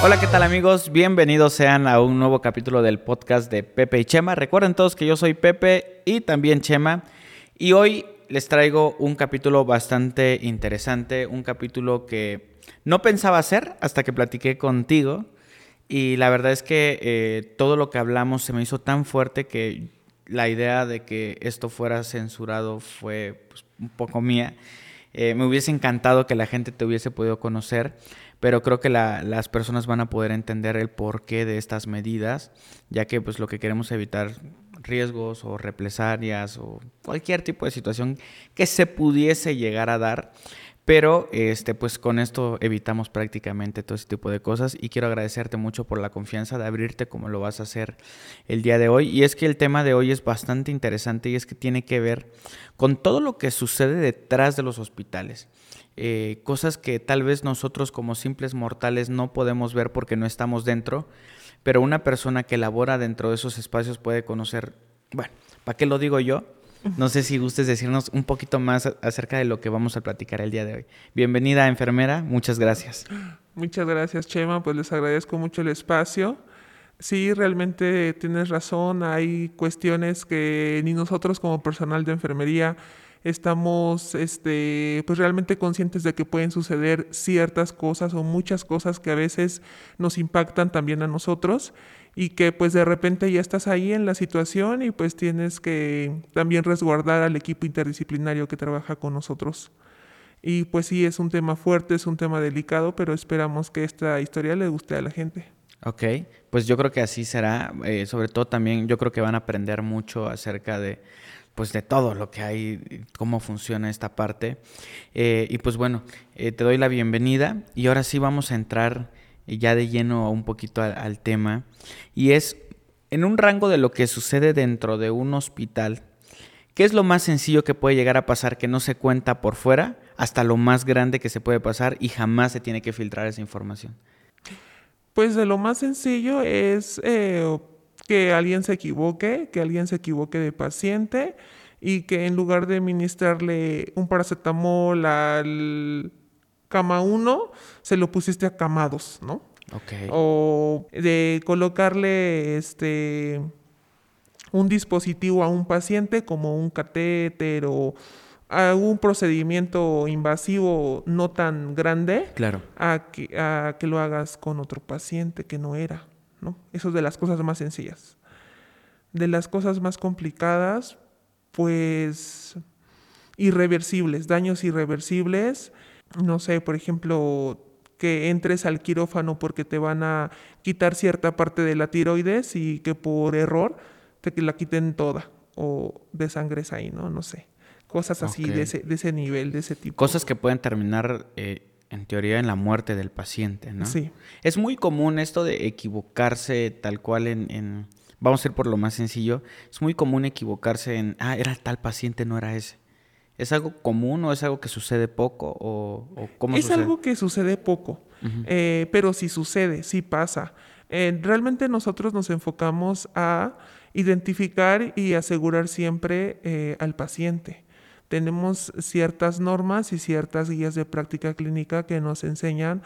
Hola, ¿qué tal amigos? Bienvenidos sean a un nuevo capítulo del podcast de Pepe y Chema. Recuerden todos que yo soy Pepe y también Chema. Y hoy les traigo un capítulo bastante interesante, un capítulo que no pensaba hacer hasta que platiqué contigo. Y la verdad es que eh, todo lo que hablamos se me hizo tan fuerte que la idea de que esto fuera censurado fue pues, un poco mía. Eh, me hubiese encantado que la gente te hubiese podido conocer pero creo que las personas van a poder entender el porqué de estas medidas, ya que pues lo que queremos evitar riesgos o represalias o cualquier tipo de situación que se pudiese llegar a dar. Pero este, pues con esto evitamos prácticamente todo ese tipo de cosas y quiero agradecerte mucho por la confianza de abrirte como lo vas a hacer el día de hoy. Y es que el tema de hoy es bastante interesante y es que tiene que ver con todo lo que sucede detrás de los hospitales. Eh, cosas que tal vez nosotros como simples mortales no podemos ver porque no estamos dentro, pero una persona que labora dentro de esos espacios puede conocer, bueno, ¿para qué lo digo yo? No sé si gustes decirnos un poquito más acerca de lo que vamos a platicar el día de hoy. Bienvenida, enfermera, muchas gracias. Muchas gracias, Chema, pues les agradezco mucho el espacio. Sí, realmente tienes razón, hay cuestiones que ni nosotros como personal de enfermería estamos este, pues realmente conscientes de que pueden suceder ciertas cosas o muchas cosas que a veces nos impactan también a nosotros y que pues de repente ya estás ahí en la situación y pues tienes que también resguardar al equipo interdisciplinario que trabaja con nosotros. Y pues sí, es un tema fuerte, es un tema delicado, pero esperamos que esta historia le guste a la gente. Ok, pues yo creo que así será. Eh, sobre todo también yo creo que van a aprender mucho acerca de pues de todo lo que hay, cómo funciona esta parte. Eh, y pues bueno, eh, te doy la bienvenida y ahora sí vamos a entrar ya de lleno un poquito al, tema. Y es en un rango de lo que sucede dentro de un hospital. ¿Qué es lo más sencillo que puede llegar a pasar que no se cuenta por fuera hasta lo más grande que se puede pasar y jamás se tiene que filtrar esa información? Pues de lo más sencillo es eh, que alguien se equivoque, que alguien se equivoque de paciente y que en lugar de administrarle un paracetamol al cama 1, se lo pusiste a cama 2, ¿no? Okay. O de colocarle este un dispositivo a un paciente como un catéter o algún procedimiento invasivo no tan grande claro. a, que, a que lo hagas con otro paciente que no era. ¿No? Eso es de las cosas más sencillas. De las cosas más complicadas, pues irreversibles, daños irreversibles. No sé, por ejemplo, que entres al quirófano porque te van a quitar cierta parte de la tiroides y que por error te la quiten toda o de sangre ahí, ¿no? No sé. Cosas así de, ese, de ese nivel, de ese tipo. Cosas que pueden terminar eh, en teoría en la muerte del paciente, ¿no? Sí. Es muy común esto de equivocarse tal cual en, vamos a ir por lo más sencillo, es muy común equivocarse en, ah, era tal paciente, no era ese. ¿Es algo común o es algo que sucede poco o, o cómo es algo que sucede poco, eh, pero sí sucede, sí pasa. Eh, realmente nosotros nos enfocamos a identificar y asegurar siempre eh, al paciente tenemos ciertas normas y ciertas guías de práctica clínica que nos enseñan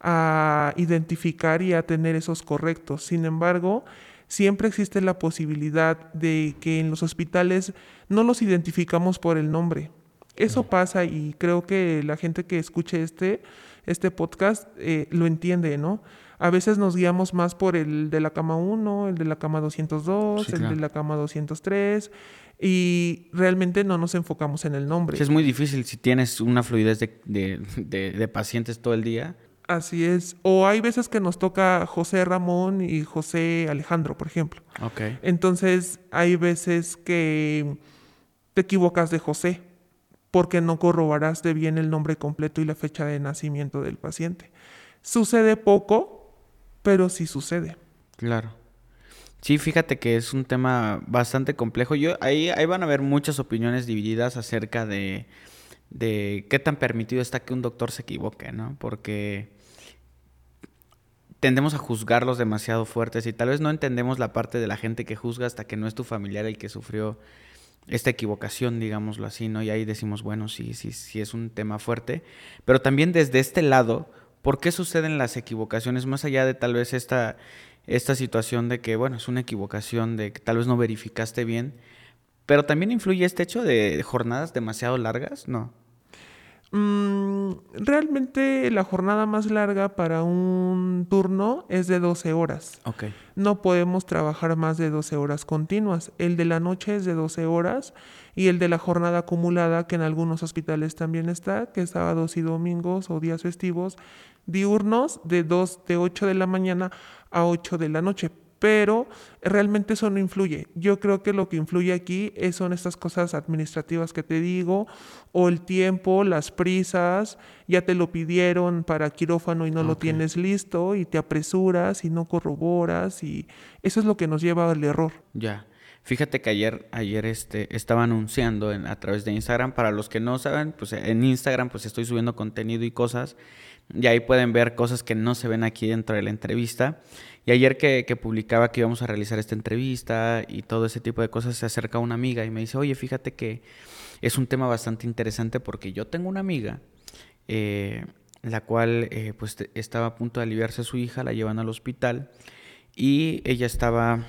a identificar y a tener esos correctos. Sin embargo, siempre existe la posibilidad de que en los hospitales no los identificamos por el nombre. Eso pasa y creo que la gente que escuche este, este podcast eh, lo entiende, ¿no? A veces nos guiamos más por el de la cama 1, el de la cama 202, el de la cama 203 y realmente no nos enfocamos en el nombre. Es muy difícil si tienes una fluidez de, pacientes todo el día. Así es. O hay veces que nos toca José Ramón y José Alejandro, por ejemplo. Okay. Entonces hay veces que te equivocas de José porque no corroboraste bien el nombre completo y la fecha de nacimiento del paciente. Sucede poco, pero sí sucede. Claro. Sí, fíjate que es un tema bastante complejo. Yo, ahí, ahí van a haber muchas opiniones divididas acerca de, de qué tan permitido está que un doctor se equivoque, ¿no? Porque tendemos a juzgarlos demasiado fuertes y tal vez no entendemos la parte de la gente que juzga hasta que no es tu familiar el que sufrió esta equivocación, digámoslo así, ¿no? Y ahí decimos, bueno, sí, sí, sí es un tema fuerte. Pero también desde este lado, ¿por qué suceden las equivocaciones? Más allá de tal vez esta, esta situación de que, bueno, es una equivocación, de que tal vez no verificaste bien, pero también influye este hecho de jornadas demasiado largas, ¿no? Mm, realmente la jornada más larga para un turno es de 12 horas. Okay. No podemos trabajar más de 12 horas continuas. El de la noche es de 12 horas y el de la jornada acumulada, que en algunos hospitales también está, que es sábados y domingos o días festivos, diurnos de, 2, de 8 de la mañana a 8 de la noche pero realmente eso no influye. Yo creo que lo que influye aquí son estas cosas administrativas que te digo, o el tiempo, las prisas, ya te lo pidieron para quirófano y no lo tienes listo, y te apresuras y no corroboras, y eso es lo que nos lleva al error. Ya. Fíjate que ayer, ayer este, estaba anunciando a través de Instagram. Para los que no saben, pues en Instagram pues estoy subiendo contenido y cosas. Y ahí pueden ver cosas que no se ven aquí dentro de la entrevista. Y ayer que, publicaba que íbamos a realizar esta entrevista y todo ese tipo de cosas, se acerca una amiga y me dice, oye, fíjate que es un tema bastante interesante porque yo tengo una amiga, eh, la cual eh, pues estaba a punto de aliviarse a su hija, la llevan al hospital y ella estaba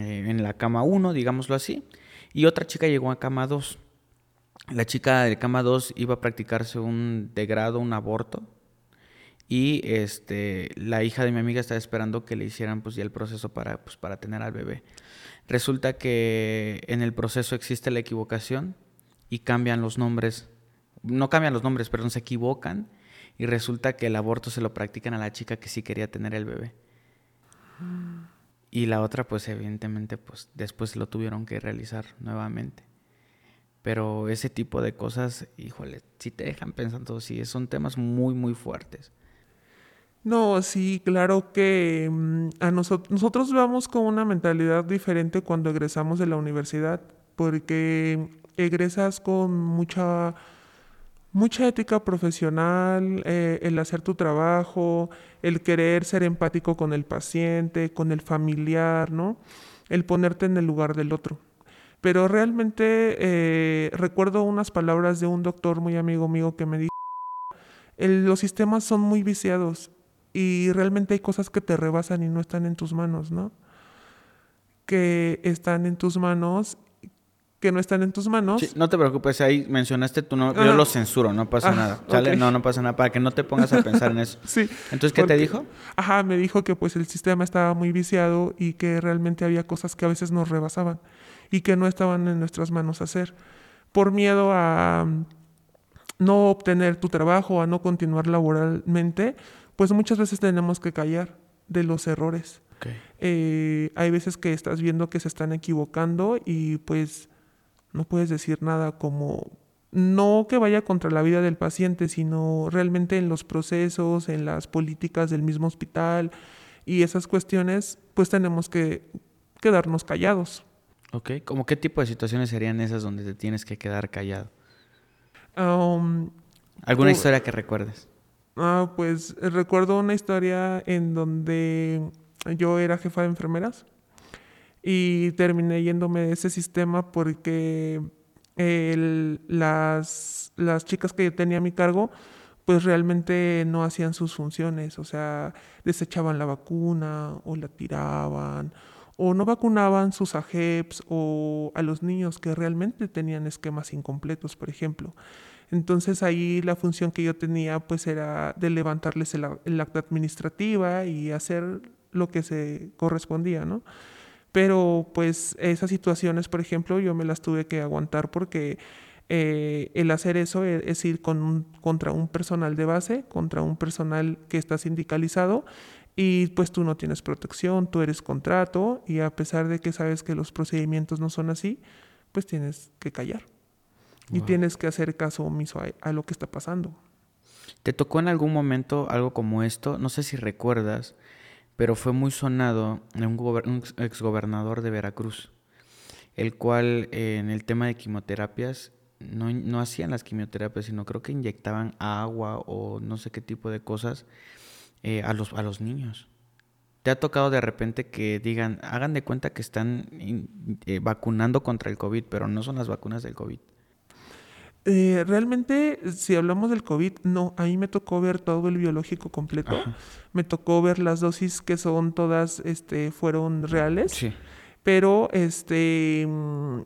eh, en la cama 1, digámoslo así, y otra chica llegó a cama 2. La chica de cama 2 iba a practicarse un degrado, un aborto, y este, la hija de mi amiga estaba esperando que le hicieran pues ya el proceso para, pues, para tener al bebé. Resulta que en el proceso existe la equivocación y cambian los nombres. No cambian los nombres, perdón, se equivocan y resulta que el aborto se lo practican a la chica que sí quería tener el bebé. Y la otra, pues evidentemente, pues después lo tuvieron que realizar nuevamente. Pero ese tipo de cosas, híjole, si te dejan pensando, sí, son temas muy, muy fuertes. No, sí, claro que mm, a nosotros, nosotros vamos con una mentalidad diferente cuando egresamos de la universidad, porque egresas con mucha, mucha ética profesional, eh, el hacer tu trabajo, el querer ser empático con el paciente, con el familiar, ¿no? El ponerte en el lugar del otro. Pero realmente eh, recuerdo unas palabras de un doctor muy amigo mío que me dijo, los sistemas son muy viciados y realmente hay cosas que te rebasan y no están en tus manos, ¿no? Que están en tus manos, que no están en tus manos. Sí, no te preocupes, ahí mencionaste tu nombre, yo lo censuro, no pasa nada. ¿Sale? No, no pasa nada, para que no te pongas a pensar en eso. sí. Entonces, ¿qué te dijo? Ajá, me dijo que pues el sistema estaba muy viciado y que realmente había cosas que a veces nos rebasaban y que no estaban en nuestras manos hacer. Por miedo a mm, no obtener tu trabajo, a no continuar laboralmente, pues muchas veces tenemos que callar de los errores. Eh, hay veces que estás viendo que se están equivocando y pues no puedes decir nada como no que vaya contra la vida del paciente, sino realmente en los procesos, en las políticas del mismo hospital y esas cuestiones, pues tenemos que quedarnos callados. Ok, ¿cómo qué tipo de situaciones serían esas donde te tienes que quedar callado? Um, ¿Alguna historia que recuerdes? Ah, pues eh, recuerdo una historia en donde yo era jefa de enfermeras y terminé yéndome de ese sistema porque las, las chicas que yo tenía a mi cargo pues realmente no hacían sus funciones, o sea, desechaban la vacuna o la tiraban o no vacunaban sus AGEPS o a los niños que realmente tenían esquemas incompletos, por ejemplo. Entonces ahí la función que yo tenía pues era de levantarles el, acta administrativa y hacer lo que se correspondía, ¿no? Pero pues esas situaciones, por ejemplo, yo me las tuve que aguantar porque eh, el hacer eso e, es ir con contra un personal de base, contra un personal que está sindicalizado y pues tú no tienes protección, tú eres contrato y a pesar de que sabes que los procedimientos no son así, pues tienes que callar. Y tienes que hacer caso omiso a, lo que está pasando. ¿Te tocó en algún momento algo como esto? No sé si recuerdas, pero fue muy sonado en un, un exgobernador de Veracruz, el cual eh, en el tema de quimioterapias no, no hacían las quimioterapias, sino creo que inyectaban agua o no sé qué tipo de cosas eh, a, los, a los niños. ¿Te ha tocado de repente que digan, hagan de cuenta que están eh, vacunando contra el COVID, pero no son las vacunas del COVID? Eh, realmente, si hablamos del COVID, no, a mí me tocó ver todo el biológico completo. Ajá. Me tocó ver las dosis que son todas, este, fueron reales. Sí. Pero, este, mm,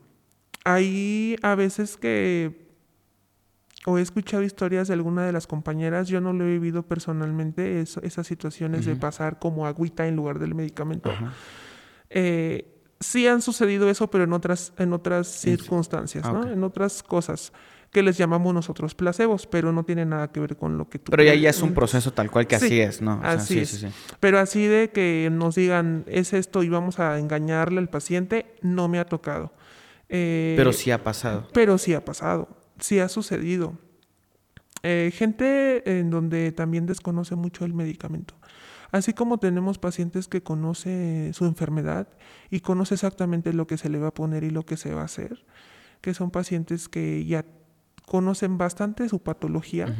hay a veces que, o he escuchado historias de alguna de las compañeras, yo no lo he vivido personalmente, eso- esas situaciones de pasar como agüita en lugar del medicamento. Ajá. Eh, sí han sucedido eso, pero en otras, en otras circunstancias, ah, ¿no? En otras cosas que les llamamos nosotros placebos, pero no tiene nada que ver con lo que tú Pero ya, ya es un proceso tal cual que Sí, así es, ¿no? O sea, así sí, es. sí, sí. Pero así de que nos digan, es esto y vamos a engañarle al paciente, no me ha tocado. Eh, Pero sí ha pasado. Pero sí ha pasado, sí ha sucedido. Eh, gente en donde también desconoce mucho el medicamento. Así como tenemos pacientes que conoce su enfermedad y conoce exactamente lo que se le va a poner y lo que se va a hacer, que son pacientes que ya conocen bastante su patología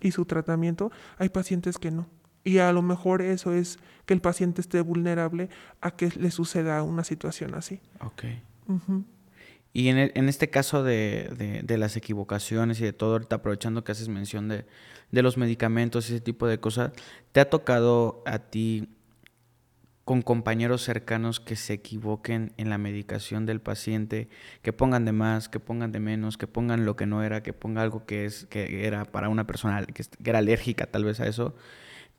y su tratamiento, hay pacientes que no. Y a lo mejor eso es que el paciente esté vulnerable a que le suceda una situación así. Ok. Y en, e- en este caso de, de- de las equivocaciones y de todo, ahorita aprovechando que haces mención de, de los medicamentos ese tipo de cosas, ¿te ha tocado a ti con compañeros cercanos que se equivoquen en la medicación del paciente, que pongan de más, que pongan de menos, que pongan lo que no era, que ponga algo que es que era para una persona que era alérgica tal vez a eso?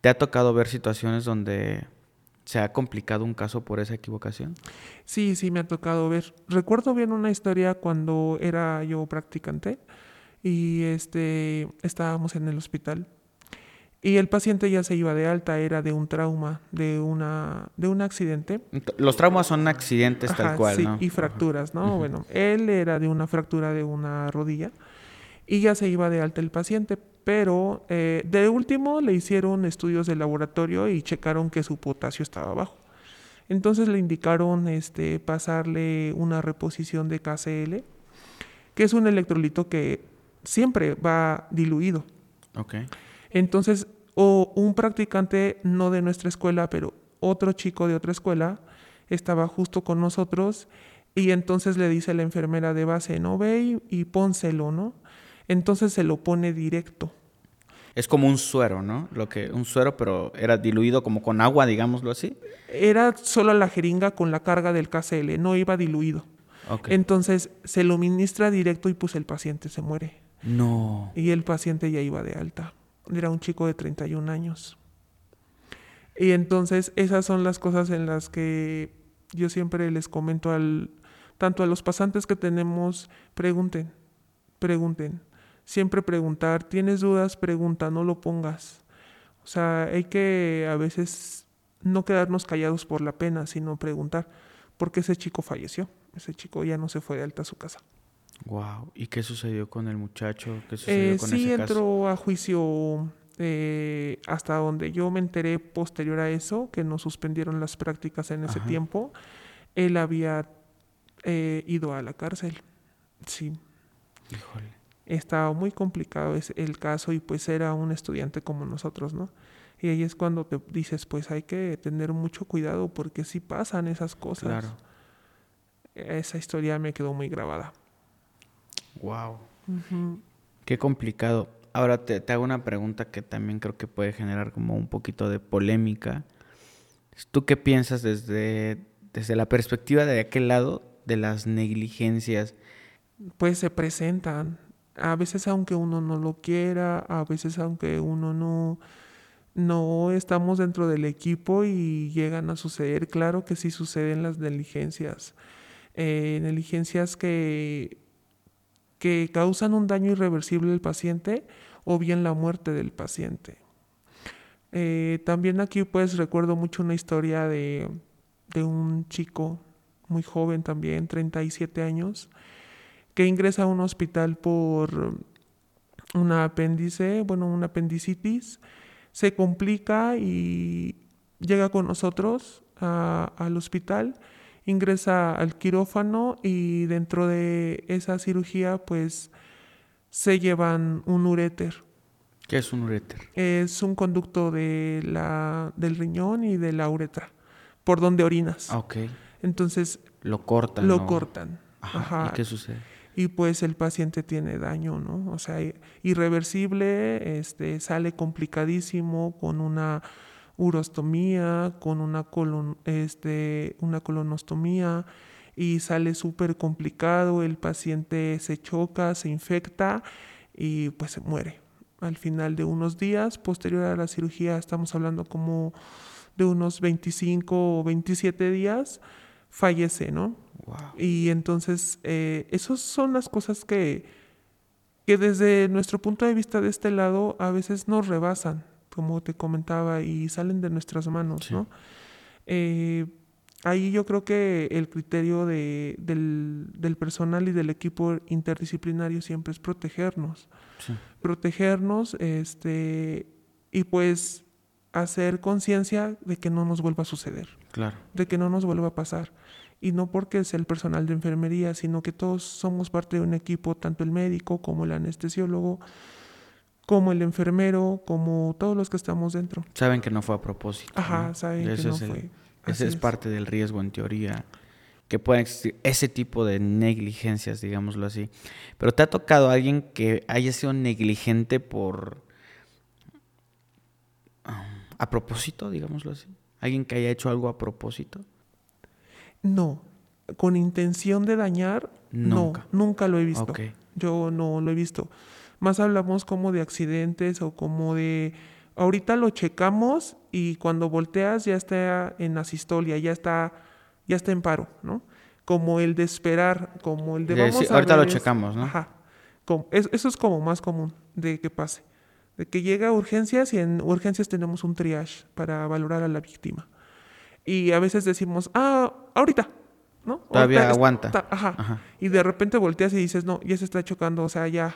¿Te ha tocado ver situaciones donde se ha complicado un caso por esa equivocación? Sí, sí, me ha tocado ver. Recuerdo bien una historia cuando era yo practicante y este estábamos en el hospital y el paciente ya se iba de alta, era de un trauma, de una de un accidente. Ent- Los traumas son accidentes tal cual, sí, ¿no? y fracturas, ¿no? Bueno, él era de una fractura de una rodilla y ya se iba de alta el paciente, pero eh, de último le hicieron estudios de laboratorio y checaron que su potasio estaba bajo. Entonces le indicaron este, pasarle una reposición de KCl, que es un electrolito que siempre va diluido. Ok. Entonces, o un practicante no de nuestra escuela, pero otro chico de otra escuela, estaba justo con nosotros y entonces le dice la enfermera de base, no ve y, y pónselo, ¿no? Entonces se lo pone directo. Es como un suero, ¿no? Lo que, un suero, pero era diluido como con agua, digámoslo así. Era solo la jeringa con la carga del KCl, no iba diluido. Ok. Entonces se lo ministra directo y pues el paciente se muere. No. Y el paciente ya iba de alta. Era un chico de 31 años. Y entonces esas son las cosas en las que yo siempre les comento al tanto a los pasantes que tenemos, pregunten, pregunten. Siempre preguntar, tienes dudas, pregunta, no lo pongas. O sea, hay que a veces no quedarnos callados por la pena, sino preguntar, ¿por qué ese chico falleció? Ese chico ya no se fue de alta a su casa. Wow. ¿Y qué sucedió con el muchacho? ¿Qué sucedió Eh, con sí ese caso? entró a juicio eh, hasta donde yo me enteré posterior a eso, que nos suspendieron las prácticas en ese Ajá. tiempo. Él había eh, ido a la cárcel. Sí, Híjole. estaba muy complicado el caso y pues era un estudiante como nosotros, ¿no? Y ahí es cuando te dices, pues hay que tener mucho cuidado porque sí pasan esas cosas. Claro. Esa historia me quedó muy grabada. Wow. Qué complicado. Ahora te, te hago una pregunta que también creo que puede generar como un poquito de polémica. ¿Tú qué piensas desde, desde la perspectiva de aquel lado de las negligencias? pues se presentan. A veces aunque uno no lo quiera, a veces aunque uno no, no estamos dentro del equipo y llegan a suceder. Claro que sí suceden las negligencias. Eh, negligencias que, que causan un daño irreversible al paciente o bien la muerte del paciente. Eh, también aquí pues recuerdo mucho una historia de, de un chico muy joven también, 37 años, que ingresa a un hospital por una apéndice, bueno, una apendicitis, se complica y llega con nosotros al hospital, ingresa al quirófano y dentro de esa cirugía pues se llevan un uréter. ¿Qué es un uréter? Es un conducto de la, del riñón y de la uretra, por donde orinas. Ah, ok. Entonces Lo cortan. lo ¿no? cortan. Ajá. Ajá. ¿Y qué sucede? y pues el paciente tiene daño, ¿no? O sea, irreversible, este, sale complicadísimo con una urostomía, con una, colon, este, una colonostomía y sale súper complicado, el paciente se choca, se infecta y pues se muere. Al final de unos días, posterior a la cirugía, estamos hablando como de unos 25 o 27 días, fallece, ¿no? Wow. Y entonces, eh, esas son las cosas que, que desde nuestro punto de vista de este lado a veces nos rebasan, como te comentaba, y salen de nuestras manos, Sí. ¿no? Eh, ahí yo creo que el criterio de- del, del personal y del equipo interdisciplinario siempre es protegernos. Sí. Protegernos, este, y pues hacer conciencia de que no nos vuelva a suceder Claro. de que no nos vuelva a pasar. Y no porque es el personal de enfermería, sino que todos somos parte de un equipo, tanto el médico como el anestesiólogo, como el enfermero, como todos los que estamos dentro. Saben que no fue a propósito. Ajá, ¿no? saben Ese que no es el- fue. Ese es, parte del riesgo en teoría, que pueden existir ese tipo de negligencias, digámoslo así. Pero ¿te ha tocado alguien que haya sido negligente por... ah, a propósito, digámoslo así? ¿Alguien que haya hecho algo a propósito? No, con intención de dañar, Nunca. no, nunca lo he visto. Ok. Yo no lo he visto. Más hablamos como de accidentes o como de... Ahorita lo checamos y cuando volteas ya está en asistolia, ya está, ya está en paro, ¿no? Como el de esperar, como el de vamos a ahorita ver lo checamos, ¿no? Ajá. Como- es- eso es como más común de que pase. De que llega a urgencias y en urgencias tenemos un triage para valorar a la víctima. Y a veces decimos, ah, ahorita, ¿no? Todavía Ahorita aguanta. está- ajá. Ajá. Y de repente volteas y dices, no, ya se está chocando, o sea, ya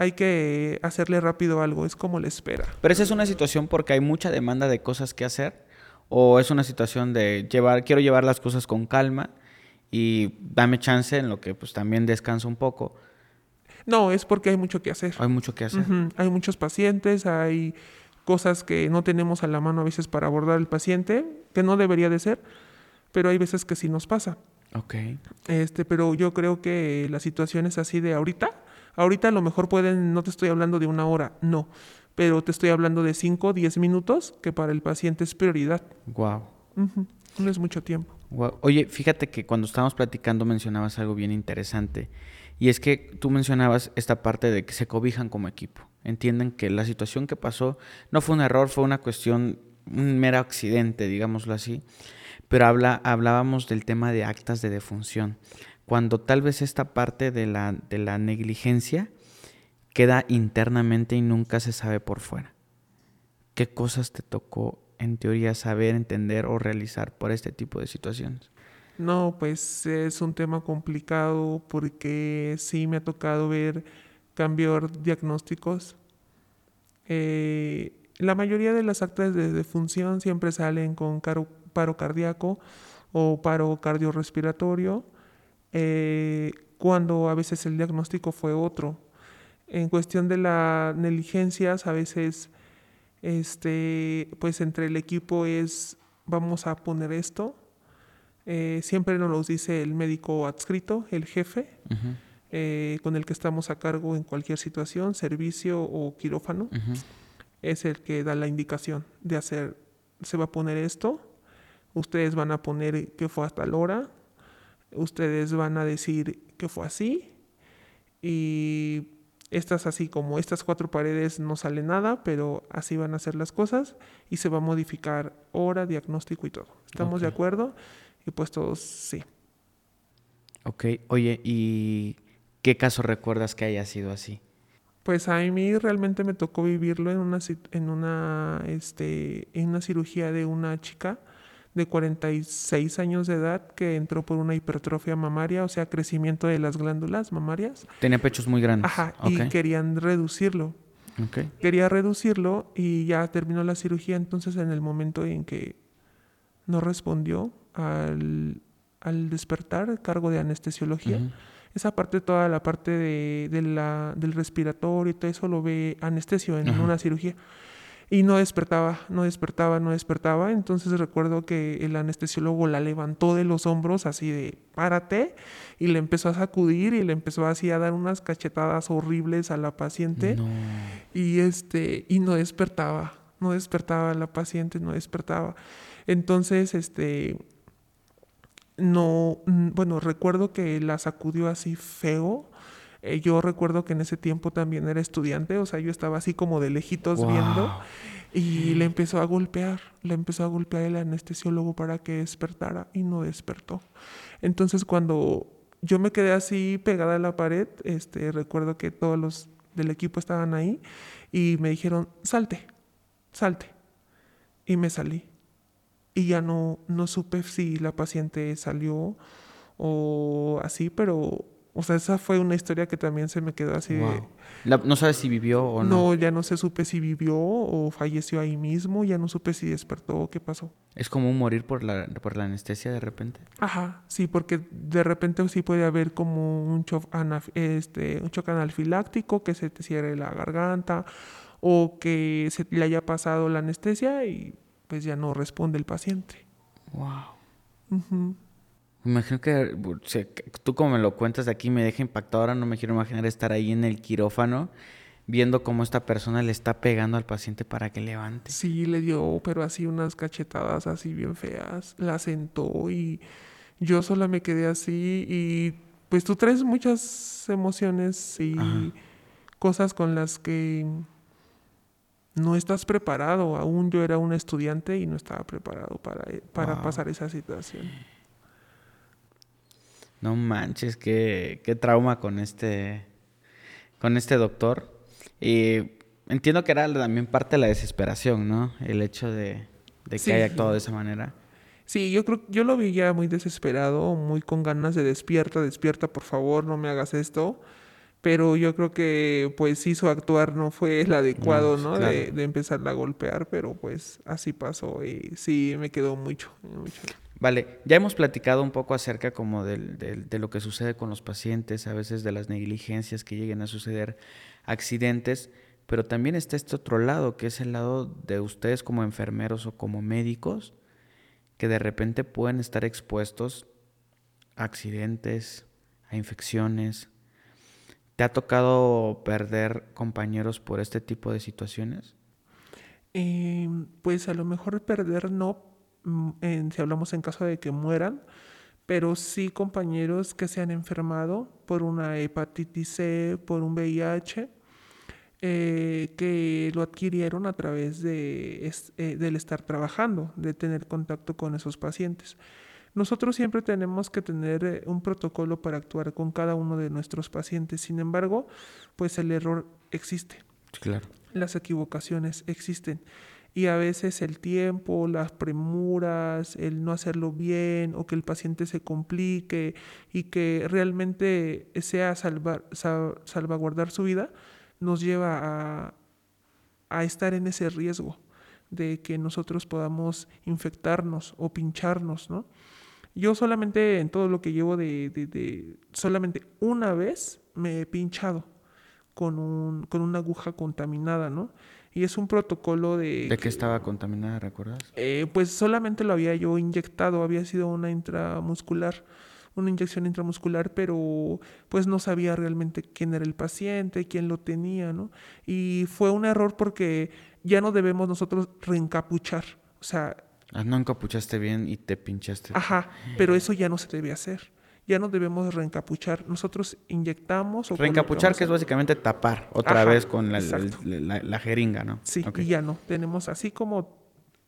hay que hacerle rápido algo, es como la espera. Pero esa es una situación porque hay mucha demanda de cosas que hacer o es una situación de llevar, quiero llevar las cosas con calma y dame chance en lo que pues también descanso un poco. No, es porque hay mucho que hacer. Hay mucho que hacer. Hay muchos pacientes, hay cosas que no tenemos a la mano a veces para abordar al paciente, que no debería de ser, pero hay veces que sí nos pasa. Ok. Este, pero yo creo que la situación es así de ahorita. Ahorita a lo mejor pueden, no te estoy hablando de una hora, no, pero te estoy hablando de 5, 10 minutos, que para el paciente es prioridad. Wow. No es mucho tiempo. Guau. Oye, fíjate que cuando estábamos platicando mencionabas algo bien interesante. Y es que tú mencionabas esta parte de que se cobijan como equipo. Entienden que la situación que pasó no fue un error, fue una cuestión, un mero accidente, digámoslo así. Pero habla, hablábamos del tema de actas de defunción. Cuando tal vez esta parte de la, de la negligencia queda internamente y nunca se sabe por fuera. ¿Qué cosas te tocó en teoría saber, entender o realizar por este tipo de situaciones? No, pues es un tema complicado porque sí me ha tocado ver cambiar diagnósticos. Eh, la mayoría de las actas de defunción siempre salen con paro cardíaco o paro cardiorrespiratorio, eh, cuando a veces el diagnóstico fue otro. En cuestión de las negligencias, a veces, este, pues entre el equipo es, vamos a poner esto, eh, siempre nos lo dice el médico adscrito, el jefe, eh, con el que estamos a cargo en cualquier situación, servicio o quirófano, es el que da la indicación de hacer, se va a poner esto, ustedes van a poner que fue hasta la hora, ustedes van a decir que fue así, y estas así como estas cuatro paredes no sale nada, pero así van a ser las cosas y se va a modificar hora, diagnóstico y todo. ¿Estamos de acuerdo? Y pues todos sí. Ok, oye, ¿y qué caso recuerdas que haya sido así? Pues a mí realmente me tocó vivirlo en una, en una, este, en una cirugía de una chica de 46 años de edad que entró por una hipertrofia mamaria, o sea, crecimiento de las glándulas mamarias. Tenía pechos muy grandes. Ajá, y querían reducirlo. ok. Quería reducirlo y ya terminó la cirugía, entonces en el momento en que no respondió al, al despertar, cargo de anestesiología. Esa parte, toda la parte de, la, del respiratorio y todo eso lo ve anestesio en una cirugía. Y no despertaba, no despertaba, no despertaba. Entonces recuerdo que el anestesiólogo la levantó de los hombros así de párate y le empezó a sacudir y le empezó así a dar unas cachetadas horribles a la paciente. Y este, y no despertaba, no despertaba la paciente, no despertaba. Entonces, este, no, bueno, recuerdo que la sacudió así feo. Eh, yo recuerdo que en ese tiempo también era estudiante, o sea, yo estaba así como de lejitos viendo y le empezó a golpear, le empezó a golpear el anestesiólogo para que despertara y no despertó. Entonces cuando yo me quedé así pegada a la pared, este, recuerdo que todos los del equipo estaban ahí y me dijeron, salte, salte. Y me salí y ya no, no supe si la paciente salió o así, pero, o sea, esa fue una historia que también se me quedó así ¿No sabes si vivió o no? No, ya no se supe si vivió o falleció ahí mismo, ya no supe si despertó o qué pasó. ¿Es como morir por la, por la anestesia de repente? Ajá, sí, porque de repente sí puede haber como un shock, este, un shock anafiláctico, que se te cierre la garganta o que se le haya pasado la anestesia y pues ya no responde el paciente. Wow. Imagino que tú como me lo cuentas de aquí me deja impactado. Ahora no me quiero imaginar estar ahí en el quirófano viendo cómo esta persona le está pegando al paciente para que levante. Sí, le dio, pero así unas cachetadas así bien feas. La sentó y yo sola me quedé así y pues tú traes muchas emociones y cosas con las que no estás preparado. Aún yo era un estudiante y no estaba preparado para, para pasar esa situación. No manches, qué, qué trauma con este, con este doctor. Y entiendo que era también parte de la desesperación, ¿no? El hecho de, que haya actuado de esa manera. Sí, yo creo, yo lo vi ya muy desesperado, muy con ganas de despierta, despierta, por favor, no me hagas esto pero yo creo que pues su actuar no fue el adecuado, ¿no? De, de, empezarla a golpear, pero pues así pasó y sí me quedó mucho, Vale, ya hemos platicado un poco acerca como del, de lo que sucede con los pacientes, a veces de las negligencias que lleguen a suceder, accidentes, pero también está este otro lado, que es el lado de ustedes como enfermeros o como médicos, que de repente pueden estar expuestos a accidentes, a infecciones, ¿Te ha tocado perder compañeros por este tipo de situaciones? Em, pues a lo mejor perder no, mm, si hablamos en caso de que mueran, pero sí compañeros que se han enfermado por una hepatitis C, por un VIH, eh, que lo adquirieron a través de, eh, del estar trabajando, de tener contacto con esos pacientes. Nosotros siempre tenemos que tener eh, un protocolo para actuar con cada uno de nuestros pacientes. Sin embargo, pues el error existe. Claro. Las equivocaciones existen. Y a veces el tiempo, las premuras, el no hacerlo bien o que el paciente se complique y que realmente sea salvar, salvaguardar su vida, nos lleva a, estar en ese riesgo de que nosotros podamos infectarnos o pincharnos, ¿no? Yo solamente en todo lo que llevo de, de, solamente una vez me he pinchado con, un, con una aguja contaminada, ¿no? Y es un protocolo de... ¿De qué estaba contaminada, recuerdas? Eh, pues solamente lo había yo inyectado, había sido una intramuscular, una inyección intramuscular, pero pues no sabía realmente quién era el paciente, quién lo tenía, ¿no? Y fue un error porque ya no debemos nosotros reencapuchar. O sea, Ah, no encapuchaste bien y te pinchaste. Ajá, pero eso ya no se debe hacer. Ya no debemos reencapuchar. Nosotros inyectamos o Reencapuchar, que es básicamente tapar otra vez con la, la, jeringa, ¿no? Sí, y ya no. Tenemos así como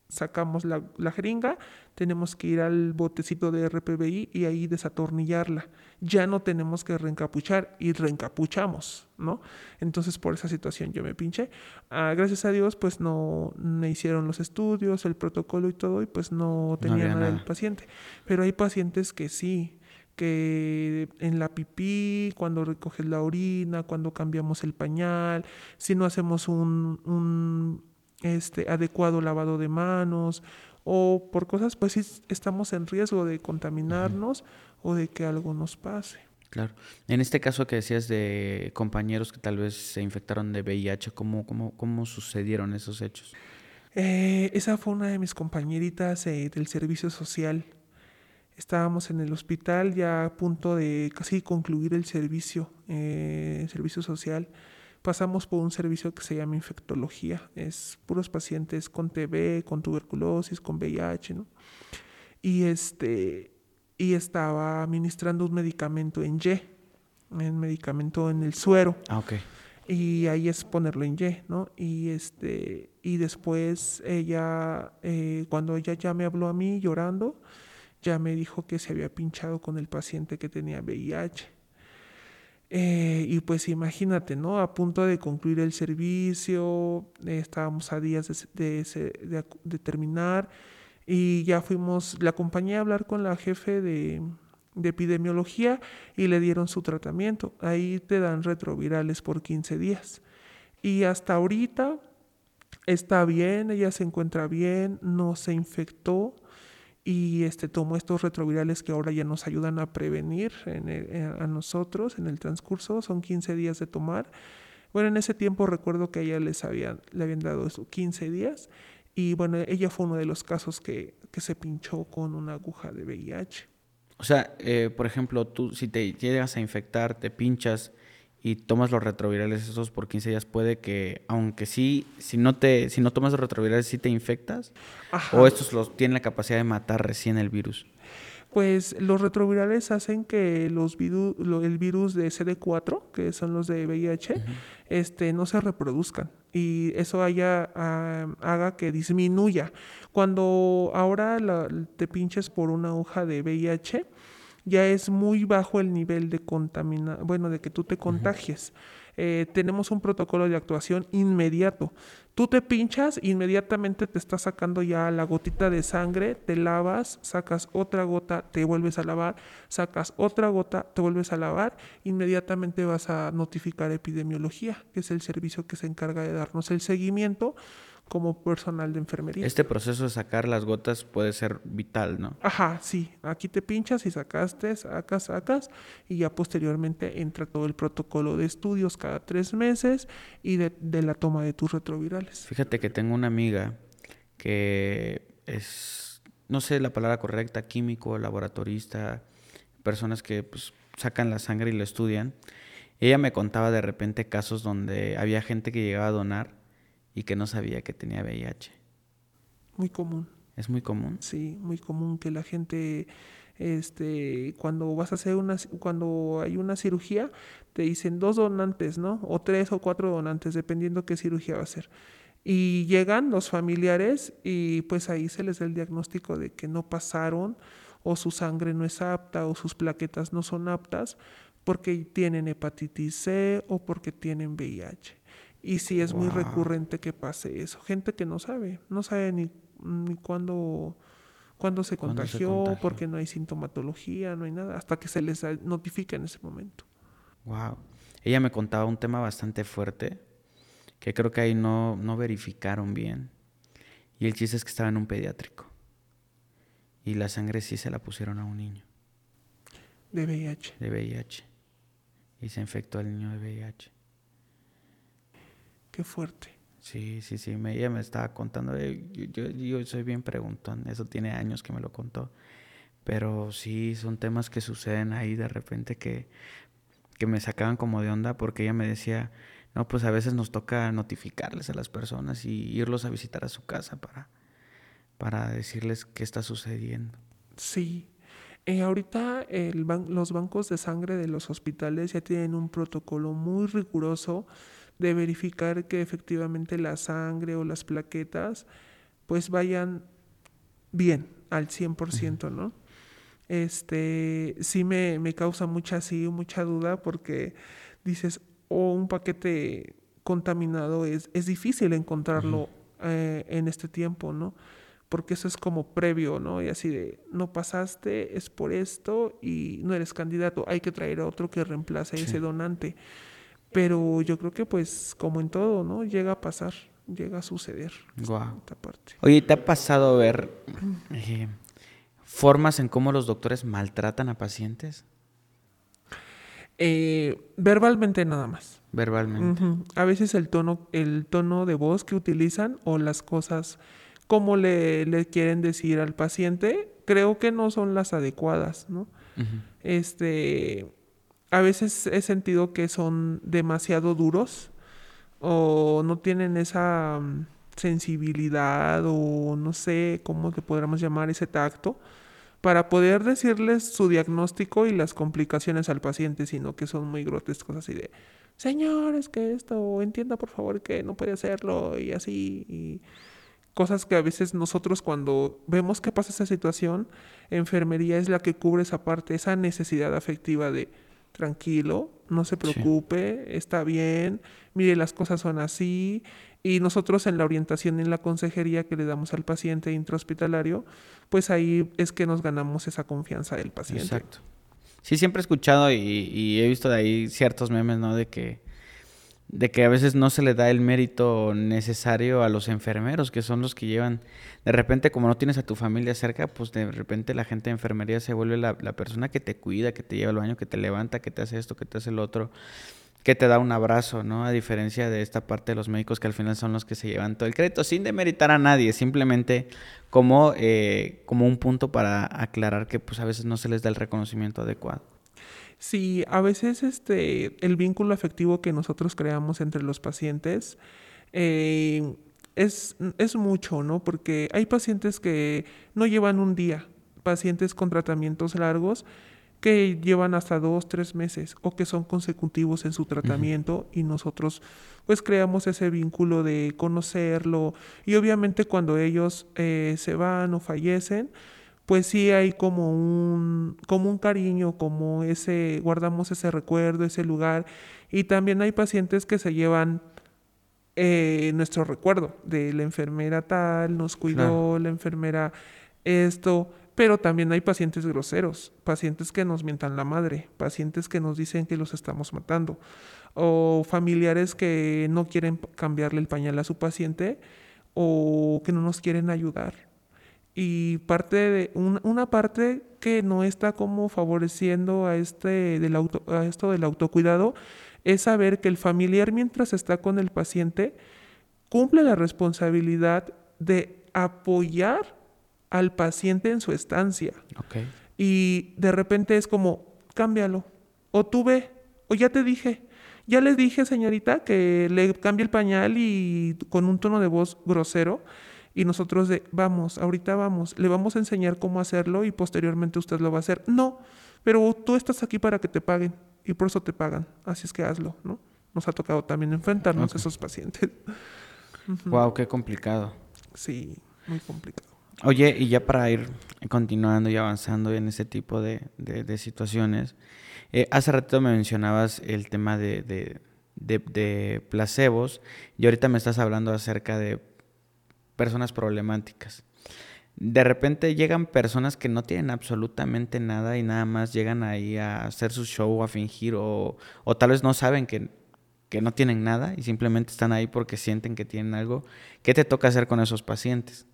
sacamos la, jeringa, tenemos que ir al botecito de RPBI y ahí desatornillarla. Ya no tenemos que reencapuchar y reencapuchamos, ¿no? Entonces por esa situación yo me pinché. Ah, gracias a Dios pues no me hicieron los estudios, el protocolo y todo y pues no tenía nada, nada el paciente. Pero hay pacientes que sí, que en la pipí, cuando recoges la orina, cuando cambiamos el pañal, si no hacemos un, un este, adecuado lavado de manos o por cosas, pues sí estamos en riesgo de contaminarnos o de que algo nos pase. Claro. En este caso que decías de compañeros que tal vez se infectaron de VIH, ¿cómo, cómo, cómo sucedieron esos hechos? Eh, esa fue una de mis compañeritas eh, del servicio social. Estábamos en el hospital ya a punto de casi concluir el servicio, eh, servicio social. Pasamos por un servicio que se llama infectología. Es puros pacientes con TB, con tuberculosis, con VIH, ¿no? Y este y estaba administrando un medicamento en Y, un medicamento en el suero. Ah, ok. Y ahí es ponerlo en Y, ¿no? Y este, y después ella, eh, cuando ella ya me habló a mí llorando, ya me dijo que se había pinchado con el paciente que tenía VIH. Eh, y pues imagínate, ¿no? A punto de concluir el servicio, eh, estábamos a días de, de, terminar y ya fuimos, la acompañé a hablar con la jefe de, de epidemiología y le dieron su tratamiento. Ahí te dan retrovirales por 15 días. Y hasta ahorita está bien, ella se encuentra bien, no se infectó y este, tomó estos retrovirales que ahora ya nos ayudan a prevenir a nosotros en el transcurso. Son 15 días de tomar. Bueno, en ese tiempo recuerdo que a ella les habían, le habían dado eso, 15 días. Y bueno, ella fue uno de los casos que, que se pinchó con una aguja de VIH. O sea, eh, por ejemplo, tú si te llegas a infectar, te pinchas y tomas los retrovirales esos por 15 días, puede que, aunque sí, si no te, si no tomas los retrovirales, sí te infectas. O estos los tienen la capacidad de matar recién el virus. Pues los retrovirales hacen que los virus, el virus de CD4, que son los de VIH, este, no se reproduzcan y eso haya, ah, haga que disminuya. Cuando ahora te pinches por una hoja de VIH, ya es muy bajo el nivel de contaminación, bueno, de que tú te contagies. Eh, tenemos un protocolo de actuación inmediato. Tú te pinchas, inmediatamente te está sacando ya la gotita de sangre, te lavas, sacas otra gota, te vuelves a lavar, sacas otra gota, te vuelves a lavar, inmediatamente vas a notificar epidemiología, que es el servicio que se encarga de darnos el seguimiento como personal de enfermería. Este proceso de sacar las gotas puede ser vital, ¿no? Ajá, sí. Aquí te pinchas y sacaste, sacas, sacas, y ya posteriormente entra todo el protocolo de estudios cada tres meses y de, la toma de tus retrovirales. Fíjate que tengo una amiga que es, no sé la palabra correcta, químico, laboratorista, personas que pues, sacan la sangre y lo estudian. Ella me contaba de repente casos donde había gente que llegaba a donar y que no sabía que tenía VIH. Muy común. ¿Es muy común? Sí, muy común que la gente, este, cuando vas a hacer una, cuando hay una cirugía, te dicen dos donantes, ¿no? O tres o cuatro donantes, dependiendo qué cirugía va a ser. Y llegan los familiares y pues ahí se les da el diagnóstico de que no pasaron o su sangre no es apta o sus plaquetas no son aptas porque tienen hepatitis C o porque tienen VIH. Y sí es muy recurrente que pase eso. Gente que no sabe, no sabe ni, ni cuándo, cuándo, se, contagió, porque no hay sintomatología, no hay nada, hasta que se les notifica en ese momento. Wow. Ella me contaba un tema bastante fuerte, que creo que ahí no, no verificaron bien. Y el chiste es que estaba en un pediátrico. Y la sangre sí se la pusieron a un niño. De VIH. De VIH. Y se infectó al niño de VIH. Qué fuerte. Sí, sí, sí. Me, ella me estaba contando. Eh, yo, yo, soy bien preguntón. Eso tiene años que me lo contó. Pero sí, son temas que suceden ahí de repente que, que me sacaban como de onda porque ella me decía, no, pues a veces nos toca notificarles a las personas y irlos a visitar a su casa para, para decirles qué está sucediendo. Sí. Eh, ahorita el los bancos de sangre de los hospitales ya tienen un protocolo muy riguroso de verificar que efectivamente la sangre o las plaquetas pues vayan bien al 100%, ¿no? Este, sí me, causa mucha, sí, mucha duda porque dices, o oh, un paquete contaminado es, es difícil encontrarlo eh, en este tiempo, ¿no? Porque eso es como previo, ¿no? Y así de, no pasaste, es por esto y no eres candidato, hay que traer a otro que reemplace a ese donante. Pero yo creo que pues como en todo, ¿no? Llega a pasar. llega a suceder. Guau. Esta parte. Oye, ¿te ha pasado ver eh, formas en cómo los doctores maltratan a pacientes Eh, verbalmente nada más. verbalmente? A veces el tono, el tono de voz que utilizan o las cosas como le, le quieren decir al paciente, creo que no son las adecuadas, ¿no? Este, a veces he sentido que son demasiado duros o no tienen esa mm, sensibilidad o no sé cómo le podríamos llamar ese tacto para poder decirles su diagnóstico y las complicaciones al paciente, sino que son muy grotescos así de, señor, es que esto, entienda por favor que no puede hacerlo y así, y cosas que a veces nosotros cuando vemos que pasa esa situación, enfermería es la que cubre esa parte, esa necesidad afectiva de tranquilo, no se preocupe, está bien, mire las cosas son así, y nosotros en la orientación y en la consejería que le damos al paciente intrahospitalario, pues ahí es que nos ganamos esa confianza del paciente. Exacto. Sí, siempre he escuchado y, y he visto de ahí ciertos memes, ¿no? De que, de que a veces no se le da el mérito necesario a los enfermeros, que son los que llevan, de repente como no tienes a tu familia cerca, pues de repente la gente de enfermería se vuelve la, la persona que te cuida, que te lleva al baño, que te levanta, que te hace esto, que te hace lo otro, que te da un abrazo, ¿no? A diferencia de esta parte de los médicos que al final son los que se llevan todo el crédito, sin demeritar a nadie, simplemente como, eh, como un punto para aclarar que pues a veces no se les da el reconocimiento adecuado. Sí, a veces este, el vínculo afectivo que nosotros creamos entre los pacientes eh, es, es mucho, ¿no? Porque hay pacientes que no llevan un día, pacientes con tratamientos largos que llevan hasta dos, tres meses o que son consecutivos en su tratamiento y nosotros pues creamos ese vínculo de conocerlo y obviamente cuando ellos eh, se van o fallecen, pues sí hay como un, como un cariño, como ese, guardamos ese recuerdo, ese lugar. Y también hay pacientes que se llevan eh, nuestro recuerdo de la enfermera tal, nos cuidó, la enfermera esto, pero también hay pacientes groseros, pacientes que nos mientan la madre, pacientes que nos dicen que los estamos matando, o familiares que no quieren cambiarle el pañal a su paciente o que no nos quieren ayudar y parte de un- una parte que no está como favoreciendo a este del auto, a esto del autocuidado es saber que el familiar mientras está con el paciente cumple la responsabilidad de apoyar al paciente en su estancia. Y de repente es como cámbialo o tú ve o ya te dije ya le dije señorita que le cambie el pañal y con un tono de voz grosero y nosotros de vamos ahorita vamos le vamos a enseñar cómo hacerlo y posteriormente usted lo va a hacer no pero tú estás aquí para que te paguen y por eso te pagan así es que hazlo no nos ha tocado también enfrentarnos a esos pacientes. Wow, qué complicado. sí muy complicado. Oye, y ya para ir continuando y avanzando en ese tipo de, de- de situaciones, eh, hace ratito me mencionabas el tema de, de- de- de placebos y ahorita me estás hablando acerca de personas problemáticas. De repente llegan personas que no tienen absolutamente nada y nada más llegan ahí a hacer su show, a fingir o, o tal vez no saben que, que no tienen nada y simplemente están ahí porque sienten que tienen algo. ¿Qué te toca hacer con esos pacientes?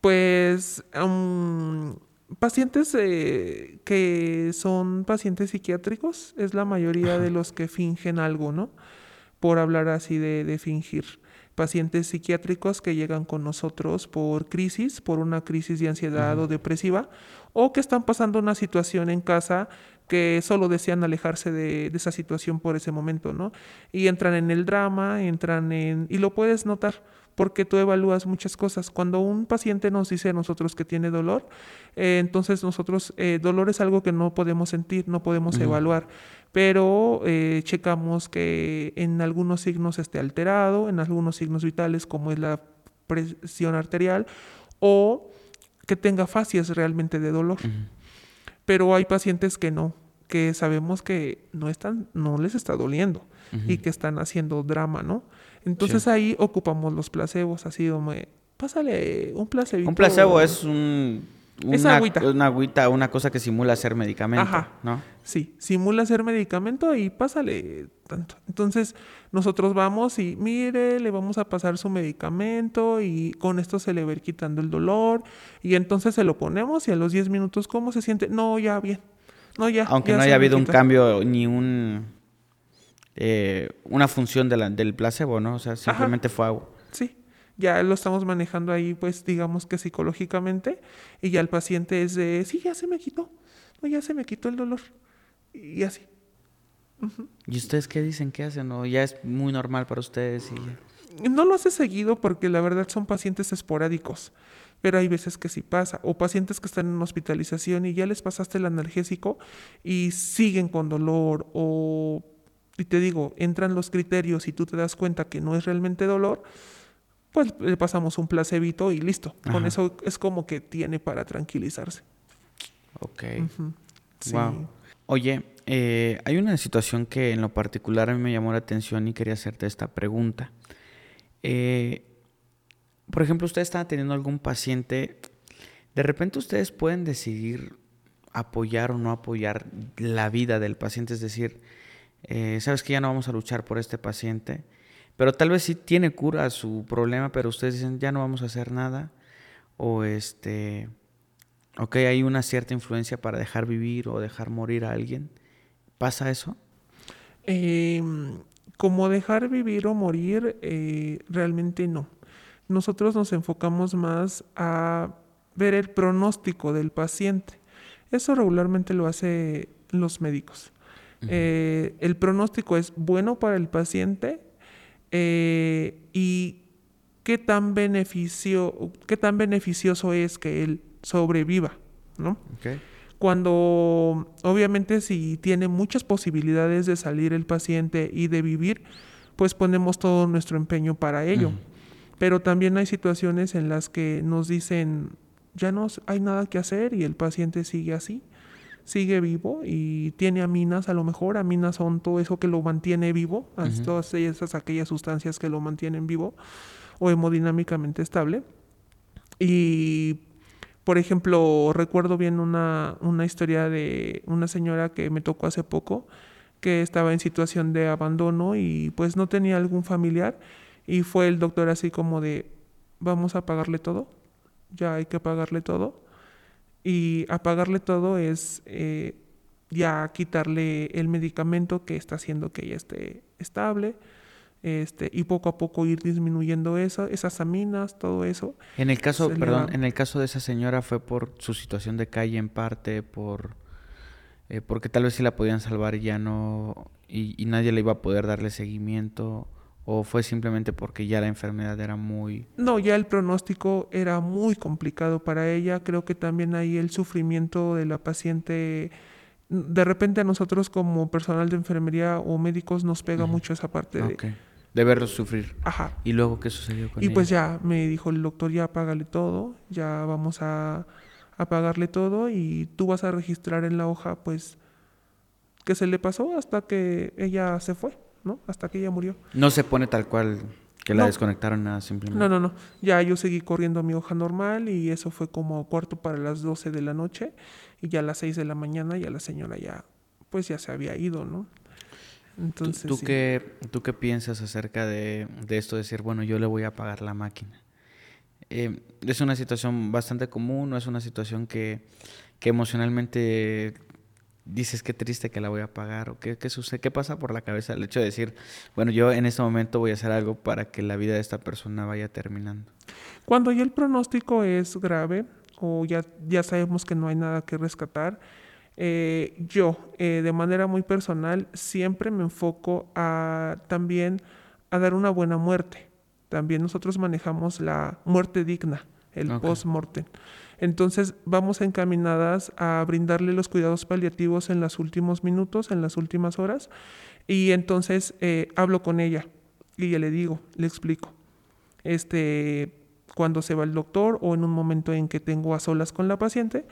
Pues um, pacientes eh, que son pacientes psiquiátricos es la mayoría de los que fingen algo, ¿no? Por hablar así de, de fingir. Pacientes psiquiátricos que llegan con nosotros por crisis, por una crisis de ansiedad o depresiva, o que están pasando una situación en casa que solo desean alejarse de, de esa situación por ese momento, ¿no? Y entran en el drama, entran en... y lo puedes notar porque tú evalúas muchas cosas. Cuando un paciente nos dice a nosotros que tiene dolor, eh, entonces nosotros, eh, dolor es algo que no podemos sentir, no podemos evaluar, pero eh, checamos que en algunos signos esté alterado, en algunos signos vitales como es la presión arterial, o que tenga facies realmente de dolor. Pero hay pacientes que no, que sabemos que no están, no les está doliendo y que están haciendo drama, ¿no? Entonces ahí ocupamos los placebos, así como, pásale un placebo. Un placebo es un, Es una, agüita. una agüita, una cosa que simula ser medicamento, Ajá. ¿no? Sí, simula ser medicamento y pásale tanto. Entonces, nosotros vamos y mire, le vamos a pasar su medicamento y con esto se le va a ir quitando el dolor. Y entonces se lo ponemos y a los 10 minutos, ¿cómo se siente? No, ya bien. No, ya. Aunque ya no haya habido un quitó". cambio ni un eh, una función de la- del placebo, ¿no? O sea, simplemente fue agua. Sí, ya lo estamos manejando ahí, pues digamos que psicológicamente, y ya el paciente es de, sí, ya se me quitó, no, ya se me quitó el dolor, y así. ¿Y ustedes qué dicen? ¿Qué hacen? ¿O ya es muy normal para ustedes? Y... No lo hace seguido porque la verdad son pacientes esporádicos, pero hay veces que sí pasa, o pacientes que están en hospitalización y ya les pasaste el analgésico y siguen con dolor, o, y te digo, entran los criterios y tú te das cuenta que no es realmente dolor, pues le pasamos un placebito y listo. Con eso es como que tiene para tranquilizarse. Ok. Sí. Wow. Oye, eh, hay una situación que en lo particular a mí me llamó la atención y quería hacerte esta pregunta. Eh, por ejemplo, usted está teniendo algún paciente, de repente ustedes pueden decidir apoyar o no apoyar la vida del paciente, es decir, eh, sabes que ya no vamos a luchar por este paciente, pero tal vez sí tiene cura su problema, pero ustedes dicen ya no vamos a hacer nada, o este, ok, hay una cierta influencia para dejar vivir o dejar morir a alguien. ¿Pasa eso? Em, como dejar vivir o morir, eh, realmente no. Nosotros nos enfocamos más a ver el pronóstico del paciente. Eso regularmente lo hacen los médicos. Eh, el pronóstico es bueno para el paciente eh, y qué tan, beneficio, qué tan beneficioso es que él sobreviva, ¿no? Okay. Cuando obviamente si tiene muchas posibilidades de salir el paciente y de vivir, pues ponemos todo nuestro empeño para ello. Pero también hay situaciones en las que nos dicen, ya no hay nada que hacer y el paciente sigue así, sigue vivo y tiene aminas, a lo mejor aminas son todo eso que lo mantiene vivo, todas esas aquellas sustancias que lo mantienen vivo o hemodinámicamente estable. Y por ejemplo, recuerdo bien una, una historia de una señora que me tocó hace poco, que estaba en situación de abandono y pues no tenía algún familiar y fue el doctor así como de, vamos a pagarle todo, ya hay que pagarle todo. Y apagarle todo es eh, ya quitarle el medicamento que está haciendo que ella esté estable este, y poco a poco ir disminuyendo eso, esas aminas, todo eso. En el caso, perdón, en el caso de esa señora fue por su situación de calle en parte, por eh, porque tal vez sí la podían salvar y ya no, y, y nadie le iba a poder darle seguimiento, o fue simplemente porque ya la enfermedad era muy... No, ya el pronóstico era muy complicado para ella. Creo que también ahí el sufrimiento de la paciente, de repente a nosotros como personal de enfermería o médicos nos pega mucho esa parte de, Ok. De verlos sufrir. ajá. ¿Y luego qué sucedió con Y pues ya me dijo el doctor, ya págale todo, ya vamos a, a pagarle todo y tú vas a registrar en la hoja pues que se le pasó hasta que ella se fue, ¿no? Hasta que ella murió. No se pone tal cual que la No. desconectaron nada, simplemente. No, no, no. Ya yo seguí corriendo mi hoja normal y eso fue como cuarto para las 12 de la noche y ya a las 6 de la mañana ya la señora ya pues ya se había ido, ¿no? ¿Tú, Entonces tú sí. qué, ¿Tú qué piensas acerca de, de esto de decir, bueno, yo le voy a pagar la máquina? Eh, es una situación bastante común, no es una situación que, que emocionalmente dices qué triste que la voy a pagar o qué, qué sucede, qué pasa por la cabeza el hecho de decir, bueno, yo en este momento voy a hacer algo para que la vida de esta persona vaya terminando. Cuando ya el pronóstico es grave o ya, ya sabemos que no hay nada que rescatar, eh, yo eh, de manera muy personal siempre me enfoco a también a dar una buena muerte. También nosotros manejamos la muerte digna, el post-mortem. Entonces vamos encaminadas a brindarle los cuidados paliativos en los últimos minutos, en las últimas horas. Y entonces eh, hablo con ella y ya le digo, le explico este, cuando se va el doctor o en un momento en que tengo a solas con la paciente,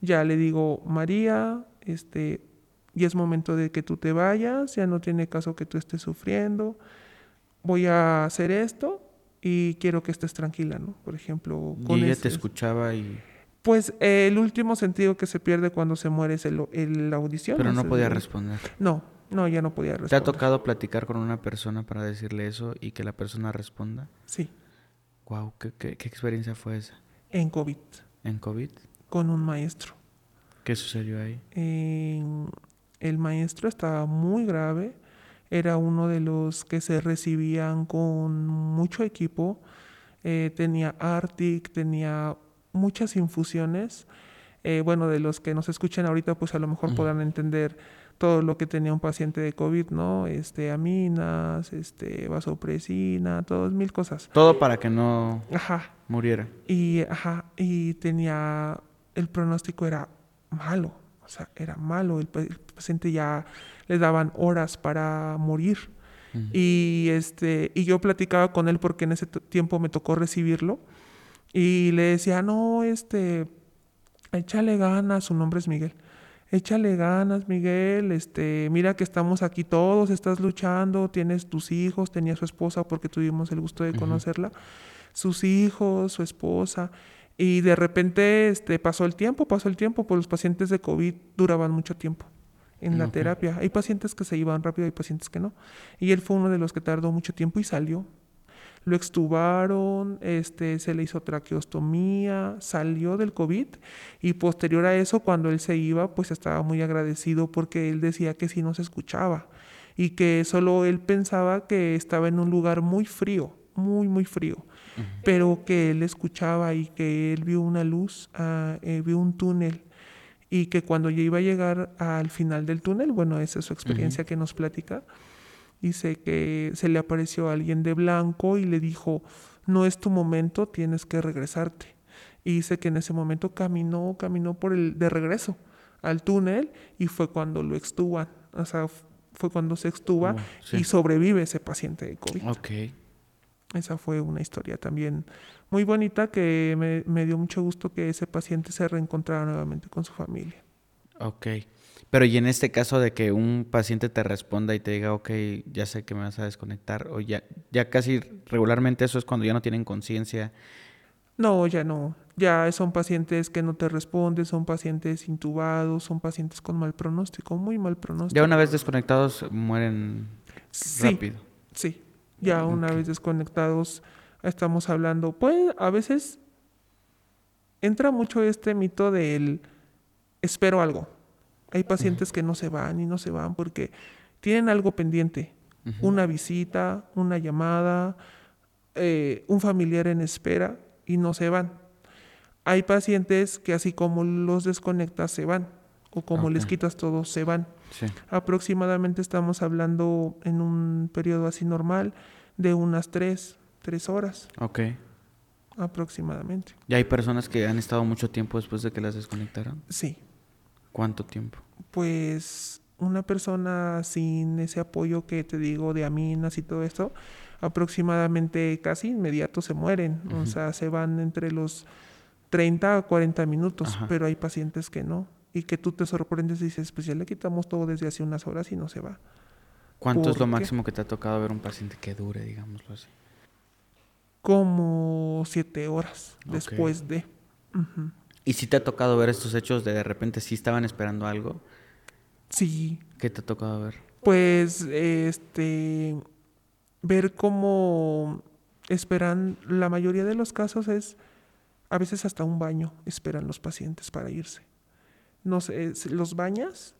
ya le digo, María, este, y es momento de que tú te vayas, ya no tiene caso que tú estés sufriendo, voy a hacer esto y quiero que estés tranquila, ¿no? Por ejemplo, Y con ella ese- te escuchaba y... Pues eh, el último sentido que se pierde cuando se muere es el, el- la audición. Pero no el- podía responder. No, no, ya no podía ¿Te ha responder. tocado platicar con una persona para decirle eso y que la persona responda? Sí, Wow, ¿qué, qué, qué experiencia fue esa? en COVID, ¿En COVID? con un maestro. ¿Qué sucedió ahí? En- el maestro estaba muy grave, era uno de los que se recibían con mucho equipo, eh, tenía Arctic, tenía muchas infusiones. Eh, bueno, de los que nos escuchan ahorita, pues a lo mejor Ujú. podrán entender todo lo que tenía un paciente de COVID, ¿no? Este, aminas, este, vasopresina, todas mil cosas. Todo para que no Ajá. muriera. Y, ajá, y tenía, el pronóstico era malo, o sea, era malo, el, el paciente ya le daban horas para morir. Y, este, y yo platicaba con él porque en ese tiempo me tocó recibirlo y le decía, no, este, échale ganas, su nombre es Miguel. Échale ganas, Miguel, este, mira que estamos aquí todos, estás luchando, tienes tus hijos, tenía su esposa porque tuvimos el gusto de conocerla, sus hijos, su esposa, y de repente este, pasó el tiempo, pasó el tiempo, pues los pacientes de COVID duraban mucho tiempo en la terapia. Hay pacientes que se iban rápido, hay pacientes que no. Y él fue uno de los que tardó mucho tiempo y salió. Lo extubaron, este, se le hizo traqueostomía, salió del COVID y posterior a eso, cuando él se iba, pues estaba muy agradecido porque él decía que sí no se escuchaba y que solo él pensaba que estaba en un lugar muy frío, muy, muy frío, pero que él escuchaba y que él vio una luz, eh, vio un túnel y que cuando ya iba a llegar al final del túnel, bueno, esa es su experiencia que nos platica, dice que se le apareció alguien de blanco y le dijo, no es tu momento, tienes que regresarte. Y dice que en ese momento caminó, caminó por el de regreso al túnel y fue cuando lo extuban, o sea, fue cuando se extuba Oh, sí. y sobrevive ese paciente de COVID. Ok. Esa fue una historia también muy bonita que me, me dio mucho gusto que ese paciente se reencontrara nuevamente con su familia. Ok. Pero y en este caso de que un paciente te responda y te diga, ok, ya sé que me vas a desconectar, o ya, ya casi regularmente eso es cuando ya no tienen conciencia. No, ya no. Ya son pacientes que no te responden, son pacientes intubados, son pacientes con mal pronóstico, muy mal pronóstico. Ya una vez desconectados mueren sí, rápido. Sí, ya una vez desconectados estamos hablando. Pues a veces entra mucho este mito del espero algo. Hay pacientes que no se van y no se van porque tienen algo pendiente. Una visita, una llamada, eh, un familiar en espera y no se van. Hay pacientes que así como los desconectas se van o como les quitas todo se van. Sí. Aproximadamente estamos hablando en un periodo así normal de unas tres, tres horas Ok. aproximadamente. ¿Y hay personas que han estado mucho tiempo después de que las desconectaron? Sí, ¿Cuánto tiempo? pues una persona sin ese apoyo que te digo de aminas y todo esto, aproximadamente casi inmediato se mueren, o sea, se van entre los 30 a 40 minutos, Ajá. pero hay pacientes que no. Y que tú te sorprendes y dices, pues ya le quitamos todo desde hace unas horas y no se va. ¿Cuánto es lo máximo que te ha tocado ver un paciente que dure, digámoslo así? Como siete horas después de. Ujú. ¿Y si te ha tocado ver estos hechos de de repente sí estaban esperando algo? Sí, ¿Qué te ha tocado ver? pues este ver cómo esperan, la mayoría de los casos es a veces hasta un baño esperan los pacientes para irse. No sé, los bañas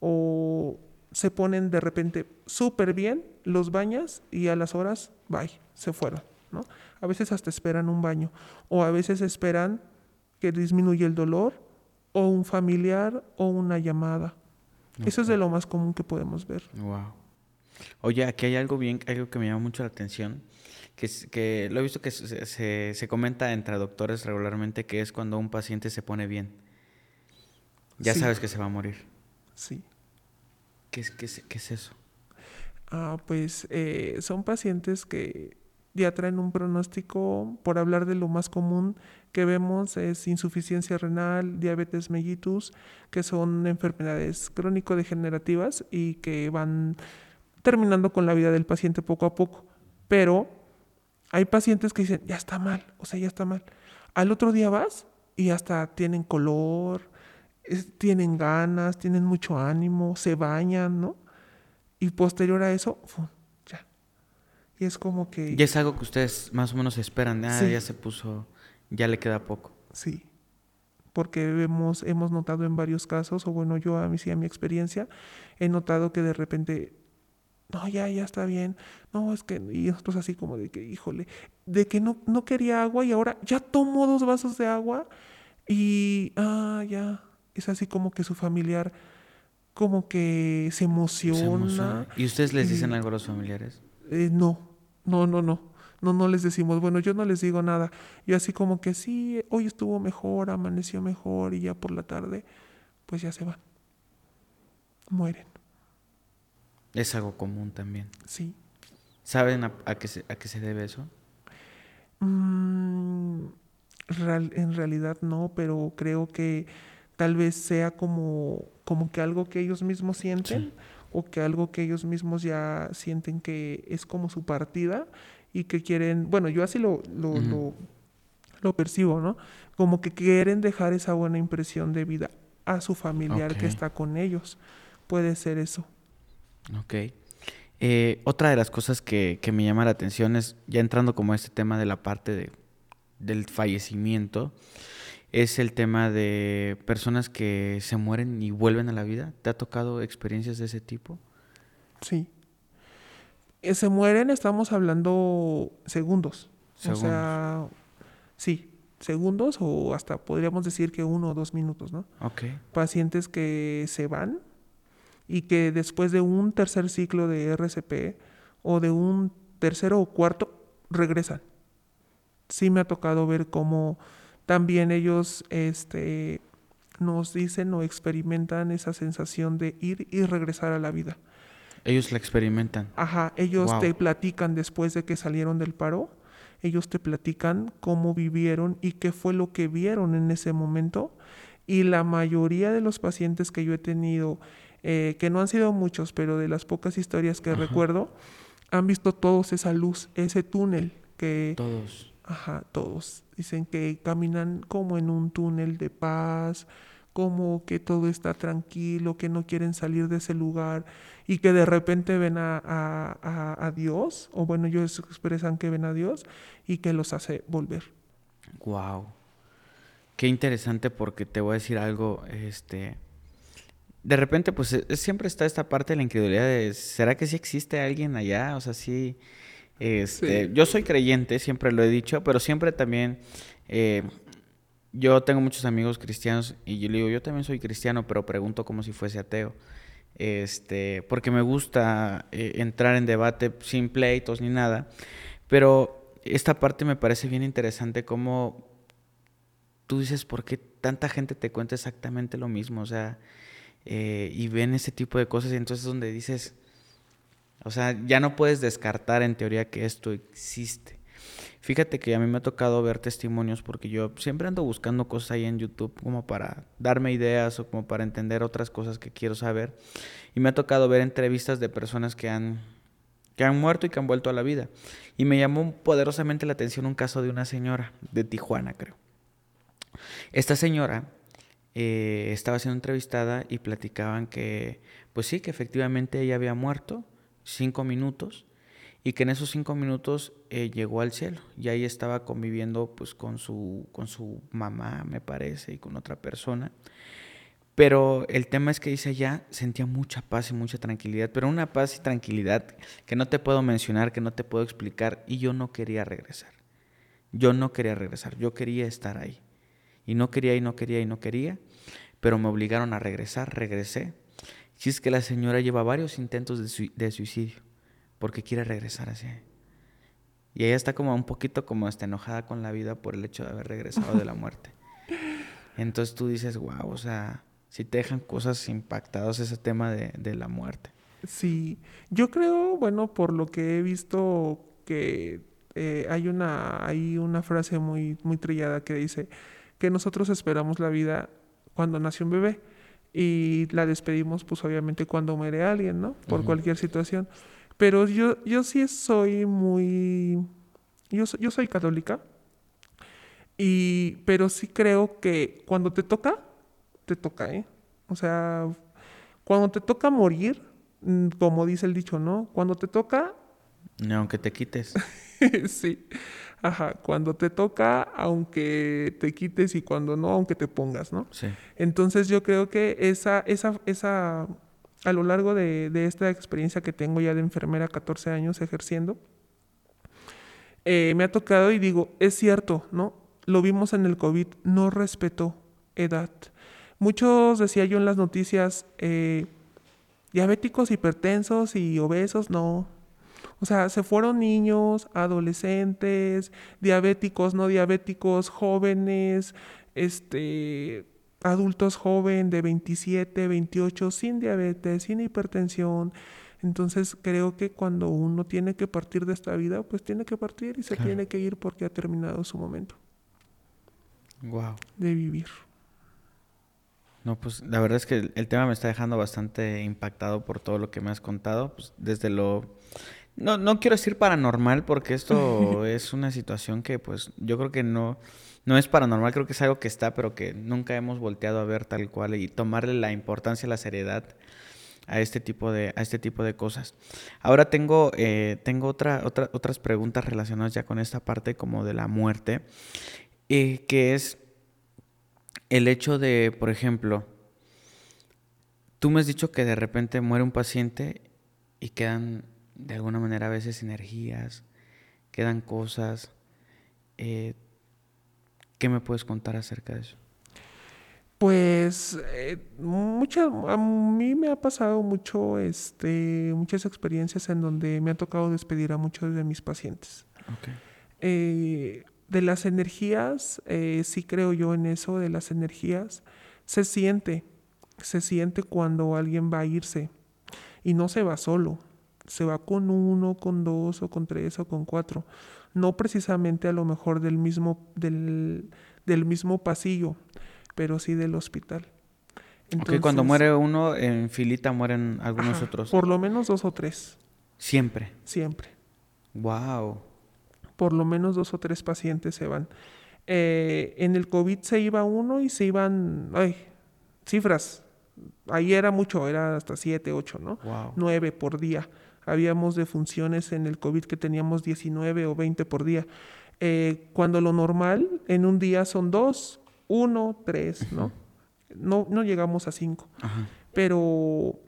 o se ponen de repente súper bien, los bañas y a las horas, bye, se fueron, ¿no? A veces hasta esperan un baño o a veces esperan que disminuya el dolor o un familiar o una llamada. Eso es de lo más común que podemos ver. Wow. Oye, aquí hay algo bien, algo que me llama mucho la atención, que, es- que lo he visto que se, se- se comenta entre doctores regularmente, que es cuando un paciente se pone bien. Ya Sí. sabes que se va a morir. Sí. ¿Qué es, qué es, qué es eso? Ah, pues eh, son pacientes que ya traen un pronóstico, por hablar de lo más común que vemos, es insuficiencia renal, diabetes mellitus, que son enfermedades crónico-degenerativas y que van terminando con la vida del paciente poco a poco. Pero hay pacientes que dicen, ya está mal, o sea, ya está mal. Al otro día vas y hasta tienen color, es- tienen ganas, tienen mucho ánimo, se bañan, ¿no? Y posterior a eso, ¡fum! ya. Y es como que... Ya es algo que ustedes más o menos esperan. Ah, Sí. ya se puso, ya le queda poco. Sí, porque hemos, hemos notado en varios casos, o bueno, yo a mí sí, a mi experiencia, he notado que de repente, no, ya, ya está bien, no, es que, y nosotros así como de que, híjole, de que no, no quería agua y ahora ya tomó dos vasos de agua y, ah, ya, es así como que su familiar como que se Se emociona. emociona. ¿Y ustedes les dicen y- algo a los familiares? Eh, no, no, no, no. No, no les decimos, bueno, yo no les digo nada. Yo así como que sí, hoy estuvo mejor, amaneció mejor y ya por la tarde, pues ya se van. Mueren, Es algo común también. sí. ¿Saben a, a qué, se, a qué se debe eso? Mm, real- en realidad no, pero creo que tal vez sea como, como que algo que ellos mismos sienten o que algo que ellos mismos ya sienten que es como su partida y que quieren, bueno, yo así lo, lo, lo, lo percibo, ¿no? Como que quieren dejar esa buena impresión de vida a su familiar que está con ellos. Puede ser eso. Ok. Eh, otra de las cosas que, que me llama la atención es, ya entrando como a este tema de la parte de, del fallecimiento, es el tema de personas que se mueren y vuelven a la vida. ¿Te ha tocado experiencias de ese tipo? Sí. Eh, Se mueren, estamos hablando segundos. Segundos. O sea, sí, segundos o hasta podríamos decir que uno o dos minutos, ¿no? Ok. Pacientes que se van y que después de un tercer ciclo de RCP o de un tercero o cuarto regresan. Sí me ha tocado ver cómo también ellos este, nos dicen o experimentan esa sensación de ir y regresar a la vida. Ellos la experimentan. Ajá, ellos Wow. te platican después de que salieron del paro, ellos te platican cómo vivieron y qué fue lo que vieron en ese momento. Y la mayoría de los pacientes que yo he tenido, eh, que no han sido muchos, pero de las pocas historias que Ajá. recuerdo, han visto todos esa luz, ese túnel que... Todos. Ajá, todos. Dicen que caminan como en un túnel de paz, como que todo está tranquilo, que no quieren salir de ese lugar y que de repente ven a, a- a- a Dios, o bueno, ellos expresan que ven a Dios y que los hace volver. Wow. Qué interesante porque te voy a decir algo, este de repente pues eh, siempre está esta parte de la incredulidad de ¿será que sí existe alguien allá? O sea, sí este, Sí. yo soy creyente, siempre lo he dicho, pero siempre también eh, yo tengo muchos amigos cristianos y yo le digo, yo también soy cristiano, pero pregunto como si fuese ateo. Este, porque me gusta eh, entrar en debate sin pleitos ni nada, pero esta parte me parece bien interesante como tú dices, ¿por qué tanta gente te cuenta exactamente lo mismo? O sea, eh, y ven ese tipo de cosas y entonces es donde dices, o sea, ya no puedes descartar en teoría que esto existe. Fíjate que a mí me ha tocado ver testimonios porque yo siempre ando buscando cosas ahí en YouTube como para darme ideas o como para entender otras cosas que quiero saber. Y me ha tocado ver entrevistas de personas que han, que han muerto y que han vuelto a la vida. Y me llamó poderosamente la atención un caso de una señora de Tijuana, creo. Esta señora eh, estaba siendo entrevistada y platicaban que, pues sí, que efectivamente ella había muerto cinco minutos y que en esos cinco minutos eh, llegó al cielo y ahí estaba conviviendo pues con su, con su mamá, me parece, y con otra persona. Pero el tema es que dice ya sentía mucha paz y mucha tranquilidad, pero una paz y tranquilidad que no te puedo mencionar, que no te puedo explicar y yo no quería regresar. Yo no quería regresar, yo quería estar ahí. Y no quería y no quería y no quería, pero me obligaron a regresar, regresé. Y es que la señora lleva varios intentos de suicidio porque quiere regresar ahí. Y ella está como un poquito como hasta enojada con la vida por el hecho de haber regresado de la muerte. Entonces tú dices, wow, o sea, si te dejan cosas impactadas ese tema de, de la muerte. Sí, yo creo, bueno, por lo que he visto que eh, hay una, hay una frase muy, muy trillada que dice que nosotros esperamos la vida cuando nace un bebé y la despedimos pues obviamente cuando muere alguien, ¿no? Por cualquier situación. Pero yo, yo sí soy muy, yo, yo soy católica Y, pero sí creo que cuando te toca, te toca, ¿eh? O sea, cuando te toca morir, mm, como dice el dicho, ¿no? Cuando te toca... Ni aunque te quites. sí. Ajá, cuando te toca, aunque te quites y cuando no, aunque te pongas, ¿no? Sí. Entonces yo creo que esa, esa, esa, a lo largo de, de esta experiencia que tengo ya de enfermera, 14 años ejerciendo, eh, me ha tocado y digo, es cierto, ¿no? Lo vimos en el COVID, no respetó edad. Muchos, decía yo en las noticias, eh, diabéticos, hipertensos y obesos, no. O sea, se fueron niños, adolescentes, diabéticos, no diabéticos, jóvenes, este, adultos jóvenes de 27, 28, sin diabetes, sin hipertensión. Entonces creo que cuando uno tiene que partir de esta vida, pues tiene que partir y se tiene que ir porque ha terminado su momento. Wow. De vivir. No, pues la verdad es que el, tema me está dejando bastante impactado por todo lo que me has contado. Pues, desde lo. No, no quiero decir paranormal, porque esto es una situación que, pues, yo creo que no, no es paranormal, creo que es algo que está, pero que nunca hemos volteado a ver tal cual y tomarle la importancia, la seriedad a este tipo de, a este tipo de cosas. Ahora tengo, eh, tengo otra, otra, otras preguntas relacionadas ya con esta parte como de la muerte, eh, que es el hecho de, por ejemplo, tú me has dicho que de repente muere un paciente y quedan de alguna manera a veces energías, quedan cosas. Eh, ¿Qué me puedes contar acerca de eso? Pues eh, a mí me ha pasado mucho, este, muchas experiencias en donde me ha tocado despedir a muchos de mis pacientes. Eh, de las energías, eh, sí creo yo en eso, de las energías, se siente, se siente cuando alguien va a irse y no se va solo, se va con uno, con dos o con tres o con cuatro, no precisamente a lo mejor del mismo, del, del mismo pasillo, pero sí del hospital. Entonces, cuando muere uno, en filita mueren algunos otros. Por lo menos dos o tres. Siempre. Siempre. Wow. Por lo menos dos o tres pacientes se van. Eh, en el COVID se iba uno y se iban, ay, cifras. Ahí era mucho, era hasta siete, ocho, ¿no? Wow. Nueve por día. Habíamos de funciones en el COVID que teníamos 19 o 20 por día. Eh, cuando lo normal en un día son dos, uno, tres, ¿no? No, no llegamos a cinco. Pero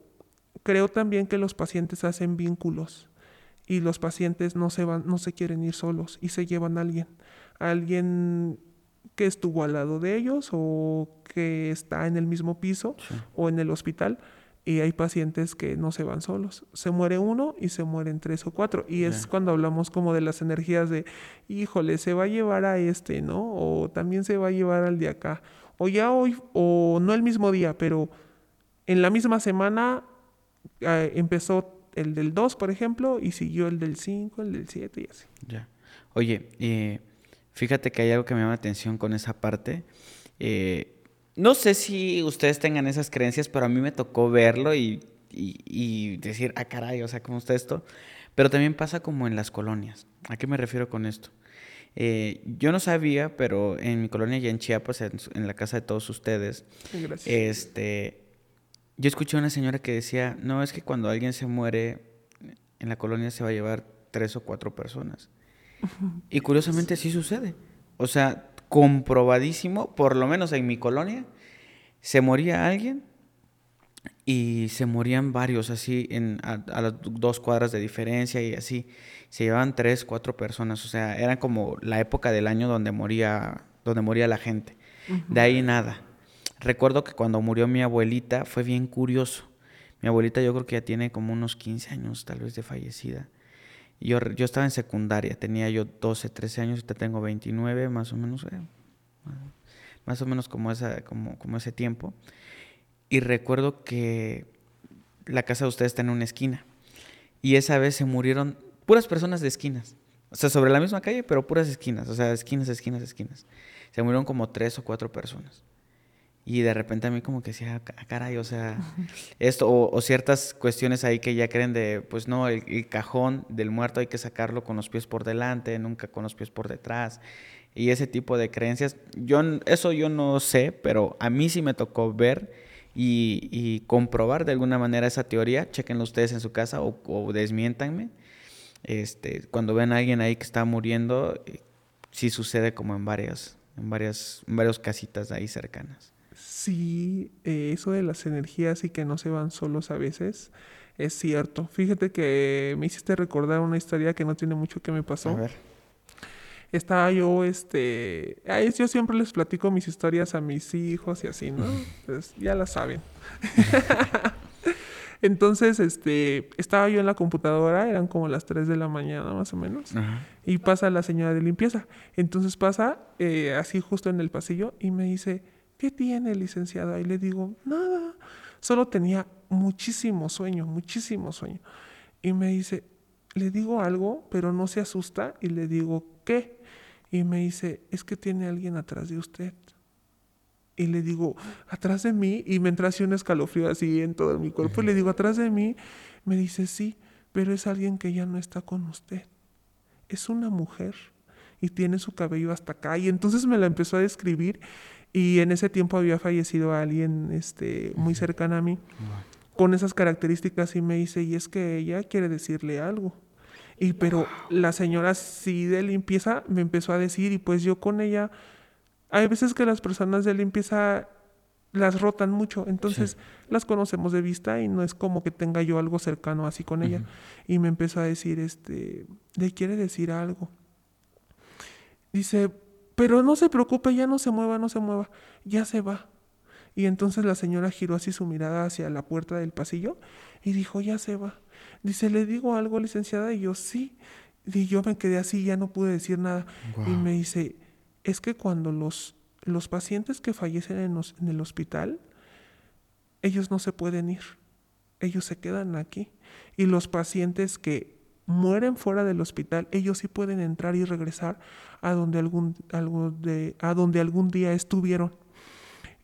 creo también que los pacientes hacen vínculos y los pacientes no se van, no se quieren ir solos y se llevan a alguien, alguien que estuvo al lado de ellos o que está en el mismo piso o en el hospital y hay pacientes que no se van solos. Se muere uno y se mueren tres o cuatro. Y es cuando hablamos como de las energías de, híjole, se va a llevar a este, ¿no? O también se va a llevar al de acá. O ya hoy, o no el mismo día, pero en la misma semana eh, empezó el del 2, por ejemplo, y siguió el del 5, el del 7 y así. Ya. Oye, eh, fíjate que hay algo que me llama la atención con esa parte. Eh, no sé si ustedes tengan esas creencias, pero a mí me tocó verlo y, decir, ah, caray, o sea, ¿cómo está esto? Pero también pasa como en las colonias. ¿A qué me refiero con esto? Eh, yo no sabía, pero en mi colonia y en Chiapas, en, la casa de todos ustedes, este, yo escuché a una señora que decía, no, es que cuando alguien se muere, en la colonia se va a llevar tres o cuatro personas. Y curiosamente así sucede. O sea, comprobadísimo, por lo menos en mi colonia, se moría alguien y se morían varios así en, a, las dos cuadras de diferencia y así. Se llevaban tres, cuatro personas. O sea, era como la época del año donde moría, donde moría la gente. De ahí nada. Recuerdo que cuando murió mi abuelita fue bien curioso. Mi abuelita yo creo que ya tiene como unos 15 años tal vez de fallecida. Yo, yo estaba en secundaria, tenía yo 12, 13 años, ahorita tengo 29, más o menos, eh, más o menos como, esa, como, como ese tiempo. Y recuerdo que la casa de ustedes está en una esquina. Y esa vez se murieron puras personas de esquinas. O sea, sobre la misma calle, pero puras esquinas. O sea, esquinas, esquinas, esquinas. Se murieron como tres o cuatro personas. Y de repente a mí como que decía, "Ah, caray, o sea, esto, o, o ciertas cuestiones ahí que ya creen de, pues no, el, el cajón del muerto hay que sacarlo con los pies por delante, nunca con los pies por detrás. Y ese tipo de creencias, yo, eso yo no sé, pero a mí sí me tocó ver y, y comprobar de alguna manera esa teoría. Chequenlo ustedes en su casa o, o desmiéntanme. Este, cuando ven a alguien ahí que está muriendo, eh, sí sucede como en varias, en varias, en varias casitas ahí cercanas. Sí, eh, eso de las energías y que no se van solos a veces es cierto. Fíjate que me hiciste recordar una historia que no tiene mucho que me pasó. A ver. Estaba yo, este, yo siempre les platico mis historias a mis hijos y así, ¿no? Pues ya la saben. Entonces, este, estaba yo en la computadora, eran como las 3 de la mañana más o menos, Ajá. y pasa la señora de limpieza. Entonces pasa eh, así justo en el pasillo y me dice, ¿qué tiene, licenciada? Y le digo, nada, solo tenía muchísimo sueño, muchísimo sueño. Y me dice, le digo algo, pero no se asusta, y le digo, ¿qué? Y me dice, es que tiene alguien atrás de usted. Y le digo, atrás de mí, y me entra así un escalofrío así en todo mi cuerpo, y le digo, atrás de mí, me dice, sí, pero es alguien que ya no está con usted. Es una mujer y tiene su cabello hasta acá. Y entonces me la empezó a describir, y en ese tiempo había fallecido alguien este, muy cercana a mí con esas características y me dice, y es que ella quiere decirle algo. Y pero la señora sí de limpieza me empezó a decir y pues yo con ella, hay veces que las personas de limpieza las rotan mucho, entonces las conocemos de vista y no es como que tenga yo algo cercano así con ella. Y me empezó a decir, este, le quiere decir algo. Dice, pero no se preocupe, ya no se mueva, no se mueva, ya se va. Y entonces la señora giró así su mirada hacia la puerta del pasillo y dijo, ya se va. Dice, ¿le digo algo, licenciada? Y yo, sí. Y yo me quedé así, ya no pude decir nada. Y me dice, es que cuando los, los pacientes que fallecen en, los- en el hospital, ellos no se pueden ir. Ellos se quedan aquí. Y los pacientes que mueren fuera del hospital, ellos sí pueden entrar y regresar a donde algún, de, a donde algún día estuvieron.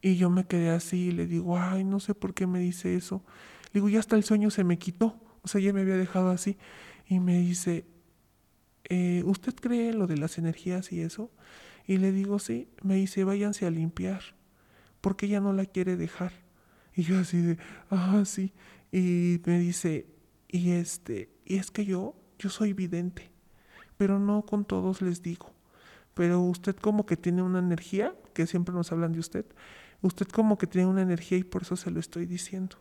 Y yo me quedé así y le digo, ay, no sé por qué me dice eso. Le digo, ya hasta el sueño se me quitó. O sea, ya me había dejado así. Y me dice, "Eh, ¿usted cree lo de las energías y eso? Y le digo, sí. Me dice, váyanse a limpiar. Porque ella no la quiere dejar. Y yo así de, ah, sí. Y me dice, y este, y es que yo, yo soy vidente. Pero no con todos les digo. Pero usted como que tiene una energía, que siempre nos hablan de usted. Usted como que tiene una energía y por eso se lo estoy diciendo.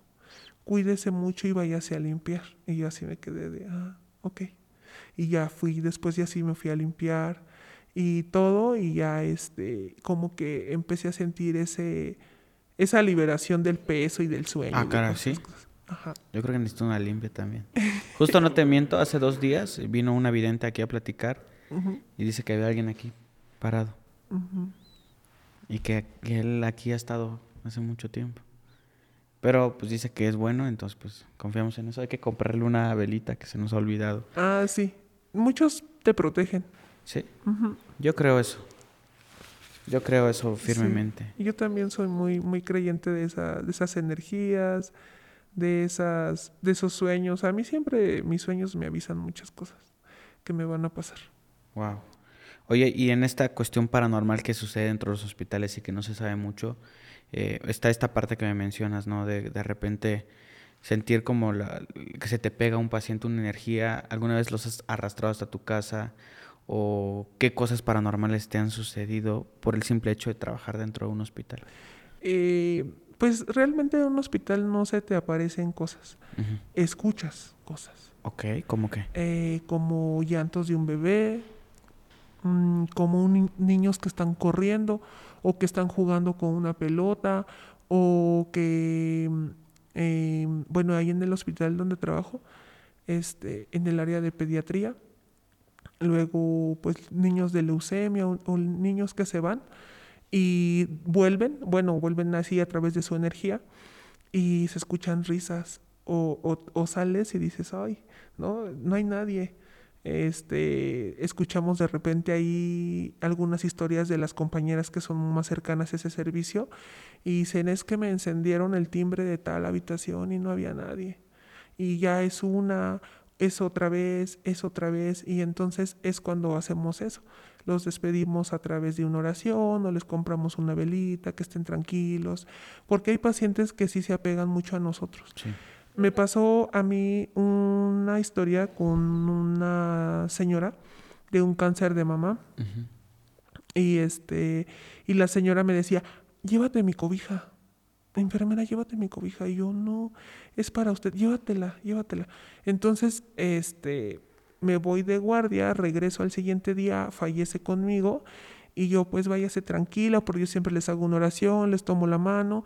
Cuídese mucho y váyase a limpiar. Y yo así me quedé de, ah, ok. Y ya fui, después ya sí me fui a limpiar y todo y ya este, como que empecé a sentir ese, esa liberación del peso y del sueño. Ah, todas ¿sí? cosas. Ajá. Yo creo que necesito una limpia también. Justo no te miento, hace dos días vino una vidente aquí a platicar y dice que había alguien aquí parado y que, que él aquí ha estado hace mucho tiempo. Pero pues dice que es bueno, entonces pues confiamos en eso. Hay que comprarle una velita que se nos ha olvidado. Ah, sí. Muchos te protegen. Sí, yo creo eso. Yo creo eso firmemente. Yo también soy muy, muy creyente de, esa, de esas energías, de, esas, de esos sueños. A mí siempre mis sueños me avisan muchas cosas que me van a pasar. Wow. Oye, y en esta cuestión paranormal que sucede dentro de los hospitales y que no se sabe mucho, eh, está esta parte que me mencionas, ¿no? De de repente sentir como la, que se te pega a un paciente una energía. ¿Alguna vez los has arrastrado hasta tu casa? ¿O qué cosas paranormales te han sucedido por el simple hecho de trabajar dentro de un hospital? Eh, pues realmente en un hospital no se te aparecen cosas, escuchas cosas. Ok, ¿cómo qué? eh, como llantos de un bebé, mm, como un ni- niños que están corriendo o que están jugando con una pelota o que, mm, eh, bueno, ahí en el hospital donde trabajo, este, en el área de pediatría, luego pues niños de leucemia o, niños que se van y vuelven, bueno, vuelven así a través de su energía y se escuchan risas o, o- o sales y dices, ay, no, no hay nadie. Este, escuchamos de repente ahí algunas historias de las compañeras que son más cercanas a ese servicio y dicen es que me encendieron el timbre de tal habitación y no había nadie. Y ya es una, es otra vez, es otra vez y entonces es cuando hacemos eso. Los despedimos a través de una oración o les compramos una velita, que estén tranquilos, porque hay pacientes que sí se apegan mucho a nosotros. Me pasó a mí una historia con una señora de un cáncer de mamá. Y este, y la señora me decía, llévate mi cobija. Enfermera, llévate mi cobija. Y yo, no, es para usted, llévatela, llévatela. Entonces, este, me voy de guardia, regreso al siguiente día, fallece conmigo. Y yo, pues váyase tranquila, porque yo siempre les hago una oración, les tomo la mano,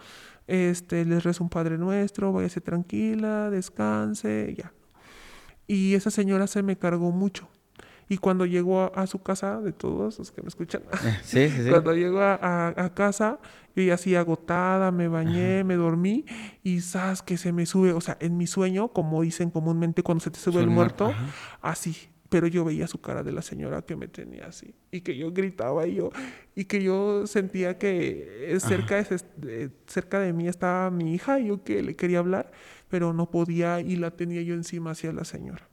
este, les rezo un Padre Nuestro, váyase tranquila, descanse, ya. Y esa señora se me cargó mucho. Y cuando llegó a, su casa, de todos los que me escuchan, cuando llegó a, casa, yo ya así agotada, me bañé, me dormí y sabes que se me sube, o sea, en mi sueño, como dicen comúnmente cuando se te sube el muerto, así, pero yo veía su cara de la señora que me tenía así y que yo gritaba y yo y que yo sentía que eh, cerca de, cerca de mí estaba mi hija y yo que le quería hablar pero no podía y la tenía yo encima hacia la señora.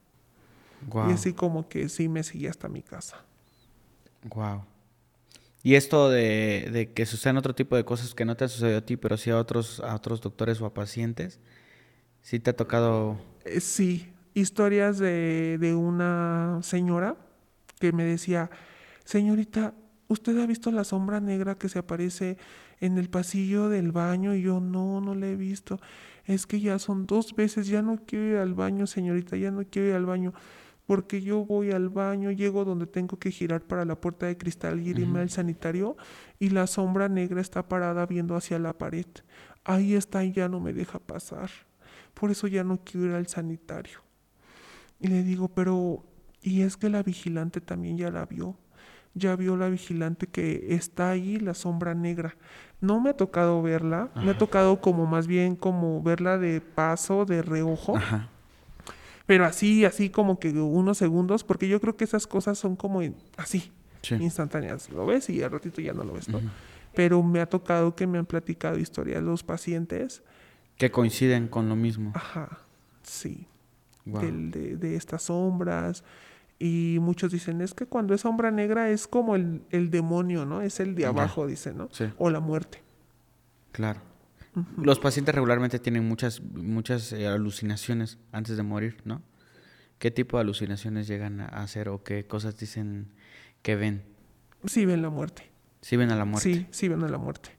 Y así como que sí me seguía hasta mi casa. Wow y esto de, de, que sucedan otro tipo de cosas que no te han sucedido a ti pero sí a otros a otros doctores o a pacientes sí te ha tocado eh, sí historias de, de una señora que me decía, señorita, ¿usted ha visto la sombra negra que se aparece en el pasillo del baño? Y yo, no, no la he visto. Es que ya son dos veces, ya no quiero ir al baño, señorita, ya no quiero ir al baño. Porque yo voy al baño, llego donde tengo que girar para la puerta de cristal y irme al sanitario y la sombra negra está parada viendo hacia la pared. Ahí está y ya no me deja pasar. Por eso ya no quiero ir al sanitario. Y le digo, pero, y es que la vigilante también ya la vio. Ya vio la vigilante que está ahí, la sombra negra. No me ha tocado verla, me ha tocado como más bien como verla de paso, de reojo. Pero así, así como que unos segundos, porque yo creo que esas cosas son como así, instantáneas. Lo ves y al ratito ya no lo ves, ¿no? Pero me ha tocado que me han platicado historias los pacientes. Que coinciden con lo mismo. Ajá, sí de, estas sombras. Y muchos dicen, es que cuando es sombra negra es como el, demonio, ¿no? Es el de abajo, dicen, ¿no? O la muerte. Claro. Los pacientes regularmente tienen muchas, muchas eh, alucinaciones antes de morir, ¿no? ¿Qué tipo de alucinaciones llegan a hacer o qué cosas dicen que ven? Sí ven la muerte. Sí ven a la muerte. Sí, sí ven a la muerte.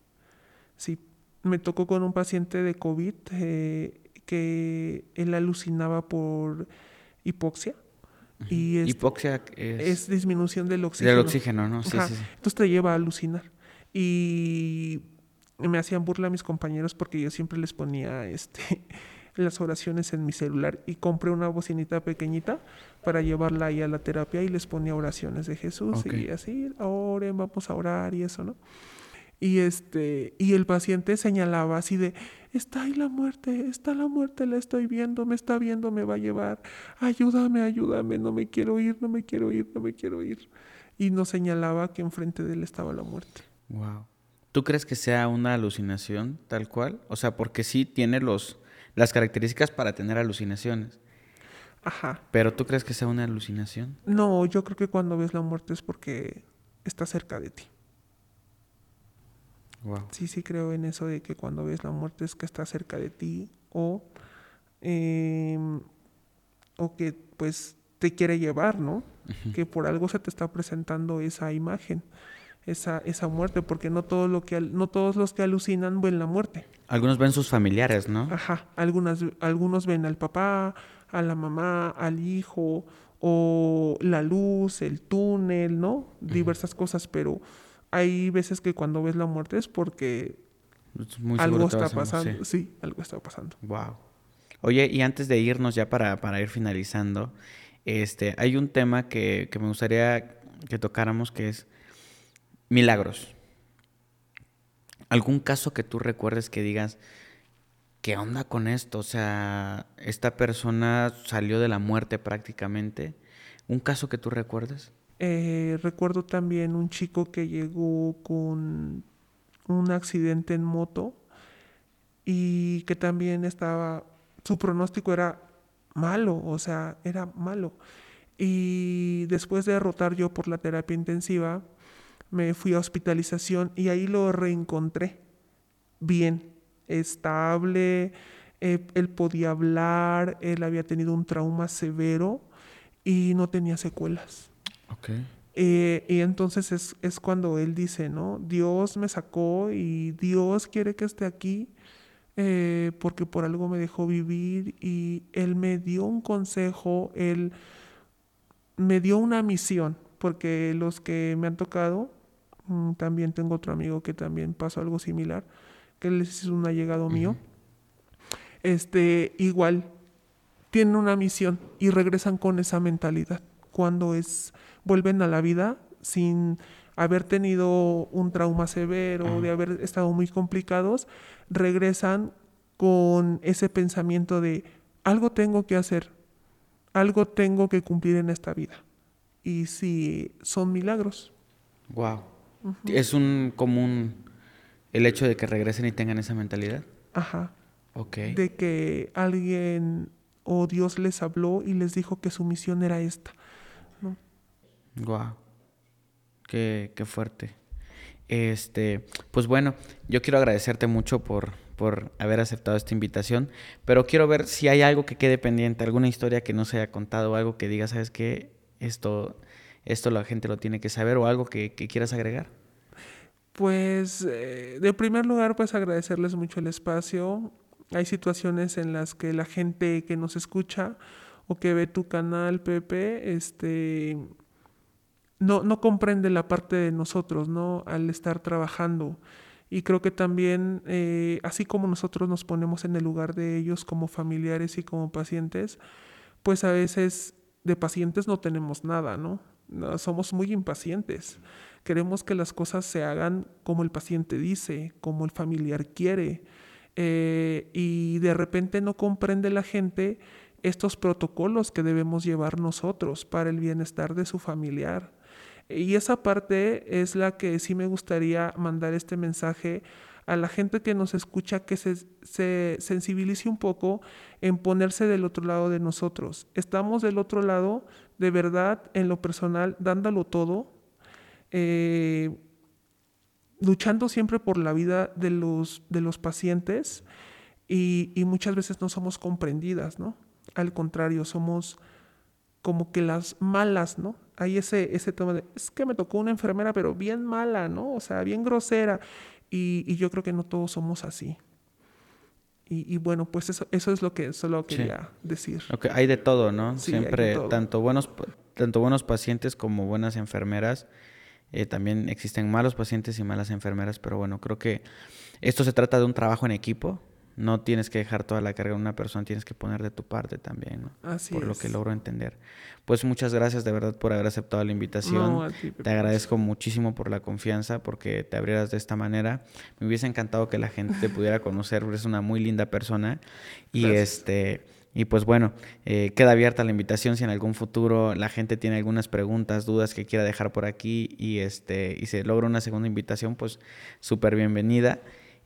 Sí, me tocó con un paciente de COVID eh, que él alucinaba por hipoxia. Y hipoxia es... disminución del oxígeno. Del oxígeno, ¿no? Sí, sí, Entonces te lleva a alucinar. Y me hacían burla a mis compañeros porque yo siempre les ponía este las oraciones en mi celular y compré una bocinita pequeñita para llevarla ahí a la terapia y les ponía oraciones de Jesús y así, oren, vamos a orar y eso, ¿no? Y este, y el paciente señalaba así de, está ahí la muerte, está la muerte, la estoy viendo, me está viendo, me va a llevar, ayúdame, ayúdame, no me quiero ir, no me quiero ir, no me quiero ir. Y nos señalaba que enfrente de él estaba la muerte. Wow. ¿Tú crees que sea una alucinación tal cual? O sea, porque sí tiene los, las características para tener alucinaciones. Ajá. Pero ¿tú crees que sea una alucinación? No, yo creo que cuando ves la muerte es porque está cerca de ti. Sí, sí creo en eso de que cuando ves la muerte es que está cerca de ti o, em, o que pues te quiere llevar, ¿no? Que por algo se te está presentando esa imagen, esa, esa muerte, porque no, todo lo que, no todos los que alucinan ven la muerte. Algunos ven sus familiares, ¿no? Ajá, Algunas, algunos ven al papá, a la mamá, al hijo, o la luz, el túnel, ¿no? Diversas cosas, pero hay veces que cuando ves la muerte es porque algo está pasando. Sí. algo está pasando. Wow. Oye, y antes de irnos ya para, para ir finalizando, este, hay un tema que, que me gustaría que tocáramos que es milagros. ¿Algún caso que tú recuerdes que digas, ¿qué onda con esto? O sea, esta persona salió de la muerte prácticamente ¿Un caso que tú recuerdes? Eh, recuerdo también un chico que llegó con un accidente en moto y que también estaba, su pronóstico era malo, o sea, era malo. Y después de derrotar yo por la terapia intensiva, me fui a hospitalización y ahí lo reencontré bien, estable, eh, él podía hablar, él había tenido un trauma severo y no tenía secuelas. Eh, y entonces es, es, cuando él dice, ¿no? Dios me sacó y Dios quiere que esté aquí eh, porque por algo me dejó vivir y él me dio un consejo, él me dio una misión, porque los que me han tocado, mm, también tengo otro amigo que también pasó algo similar, que él es un allegado mío, este, igual, tienen una misión y regresan con esa mentalidad. Cuando es, vuelven a la vida sin haber tenido un trauma severo, de haber estado muy complicados, regresan con ese pensamiento de algo tengo que hacer, algo tengo que cumplir en esta vida. Y si son milagros. Wow. Es un común el hecho de que regresen y tengan esa mentalidad. Ajá. De que alguien o Dios les habló y les dijo que su misión era esta. ¿No? Wow. Qué, qué fuerte. Este, pues bueno, yo quiero agradecerte mucho por, por haber aceptado esta invitación, pero quiero ver si hay algo que quede pendiente, alguna historia que no se haya contado, algo que diga, ¿sabes qué? Esto, esto la gente lo tiene que saber o algo que, que quieras agregar. Pues, eh, de primer lugar, pues agradecerles mucho el espacio hay situaciones en las que la gente que nos escucha o que ve tu canal, Pepe, este, no, no comprende la parte de nosotros, ¿no? Al estar trabajando. Y creo que también, eh, así como nosotros nos ponemos en el lugar de ellos como familiares y como pacientes, pues a veces de pacientes no tenemos nada, ¿no? somos muy impacientes. Queremos que las cosas se hagan como el paciente dice, como el familiar quiere. Eh, y de repente no comprende la gente estos protocolos que debemos llevar nosotros para el bienestar de su familiar. Y esa parte es la que sí me gustaría mandar este mensaje a la gente que nos escucha que se, se, sensibilice un poco en ponerse del otro lado de nosotros. Estamos del otro lado, de verdad, en lo personal, dándolo todo. Eh, luchando siempre por la vida de los, de los pacientes y, muchas veces no somos comprendidas, ¿no? Al contrario, somos como que las malas, ¿no? Hay ese, ese tema de, es que me tocó una enfermera, pero bien mala, ¿no? O sea, bien grosera. Y, yo creo que no todos somos así. Y, bueno, pues eso, eso es lo que solo quería decir. Okay. Hay de todo, ¿no? Siempre, tanto buenos, tanto buenos pacientes como buenas enfermeras. Eh, también existen malos pacientes y malas enfermeras, pero bueno, creo que esto se trata de un trabajo en equipo. No tienes que dejar toda la carga en una persona, tienes que poner de tu parte también, ¿no? Así por lo que logro entender. Pues muchas gracias de verdad por haber aceptado la invitación. te agradezco muchísimo por la confianza, porque te abrieras de esta manera. Me hubiese encantado que la gente te pudiera conocer, eres una muy linda persona. Y este y pues bueno, eh, queda abierta la invitación si en algún futuro la gente tiene algunas preguntas, dudas que quiera dejar por aquí y, este, y se logra una segunda invitación, pues súper bienvenida.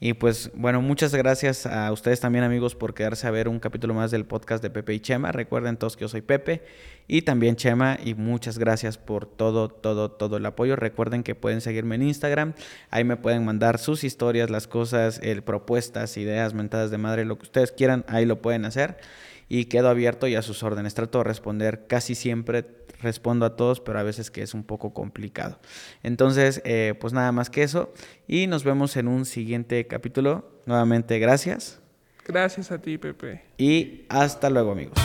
Y pues bueno, muchas gracias a ustedes también amigos por quedarse a ver un capítulo más del podcast de Pepe y Chema. Recuerden todos que yo soy Pepe y también Chema y muchas gracias por todo, todo, todo el apoyo. Recuerden que pueden seguirme en Instagram, ahí me pueden mandar sus historias, las cosas, el, propuestas, ideas, mentadas de madre, lo que ustedes quieran, ahí lo pueden hacer y quedo abierto y a sus órdenes. Trato de responder casi siempre, respondo a todos, pero a veces que es un poco complicado. Entonces, eh, pues nada más que eso y nos vemos en un siguiente capítulo. Nuevamente, gracias. Gracias a ti, Pepe. Y hasta luego, amigos.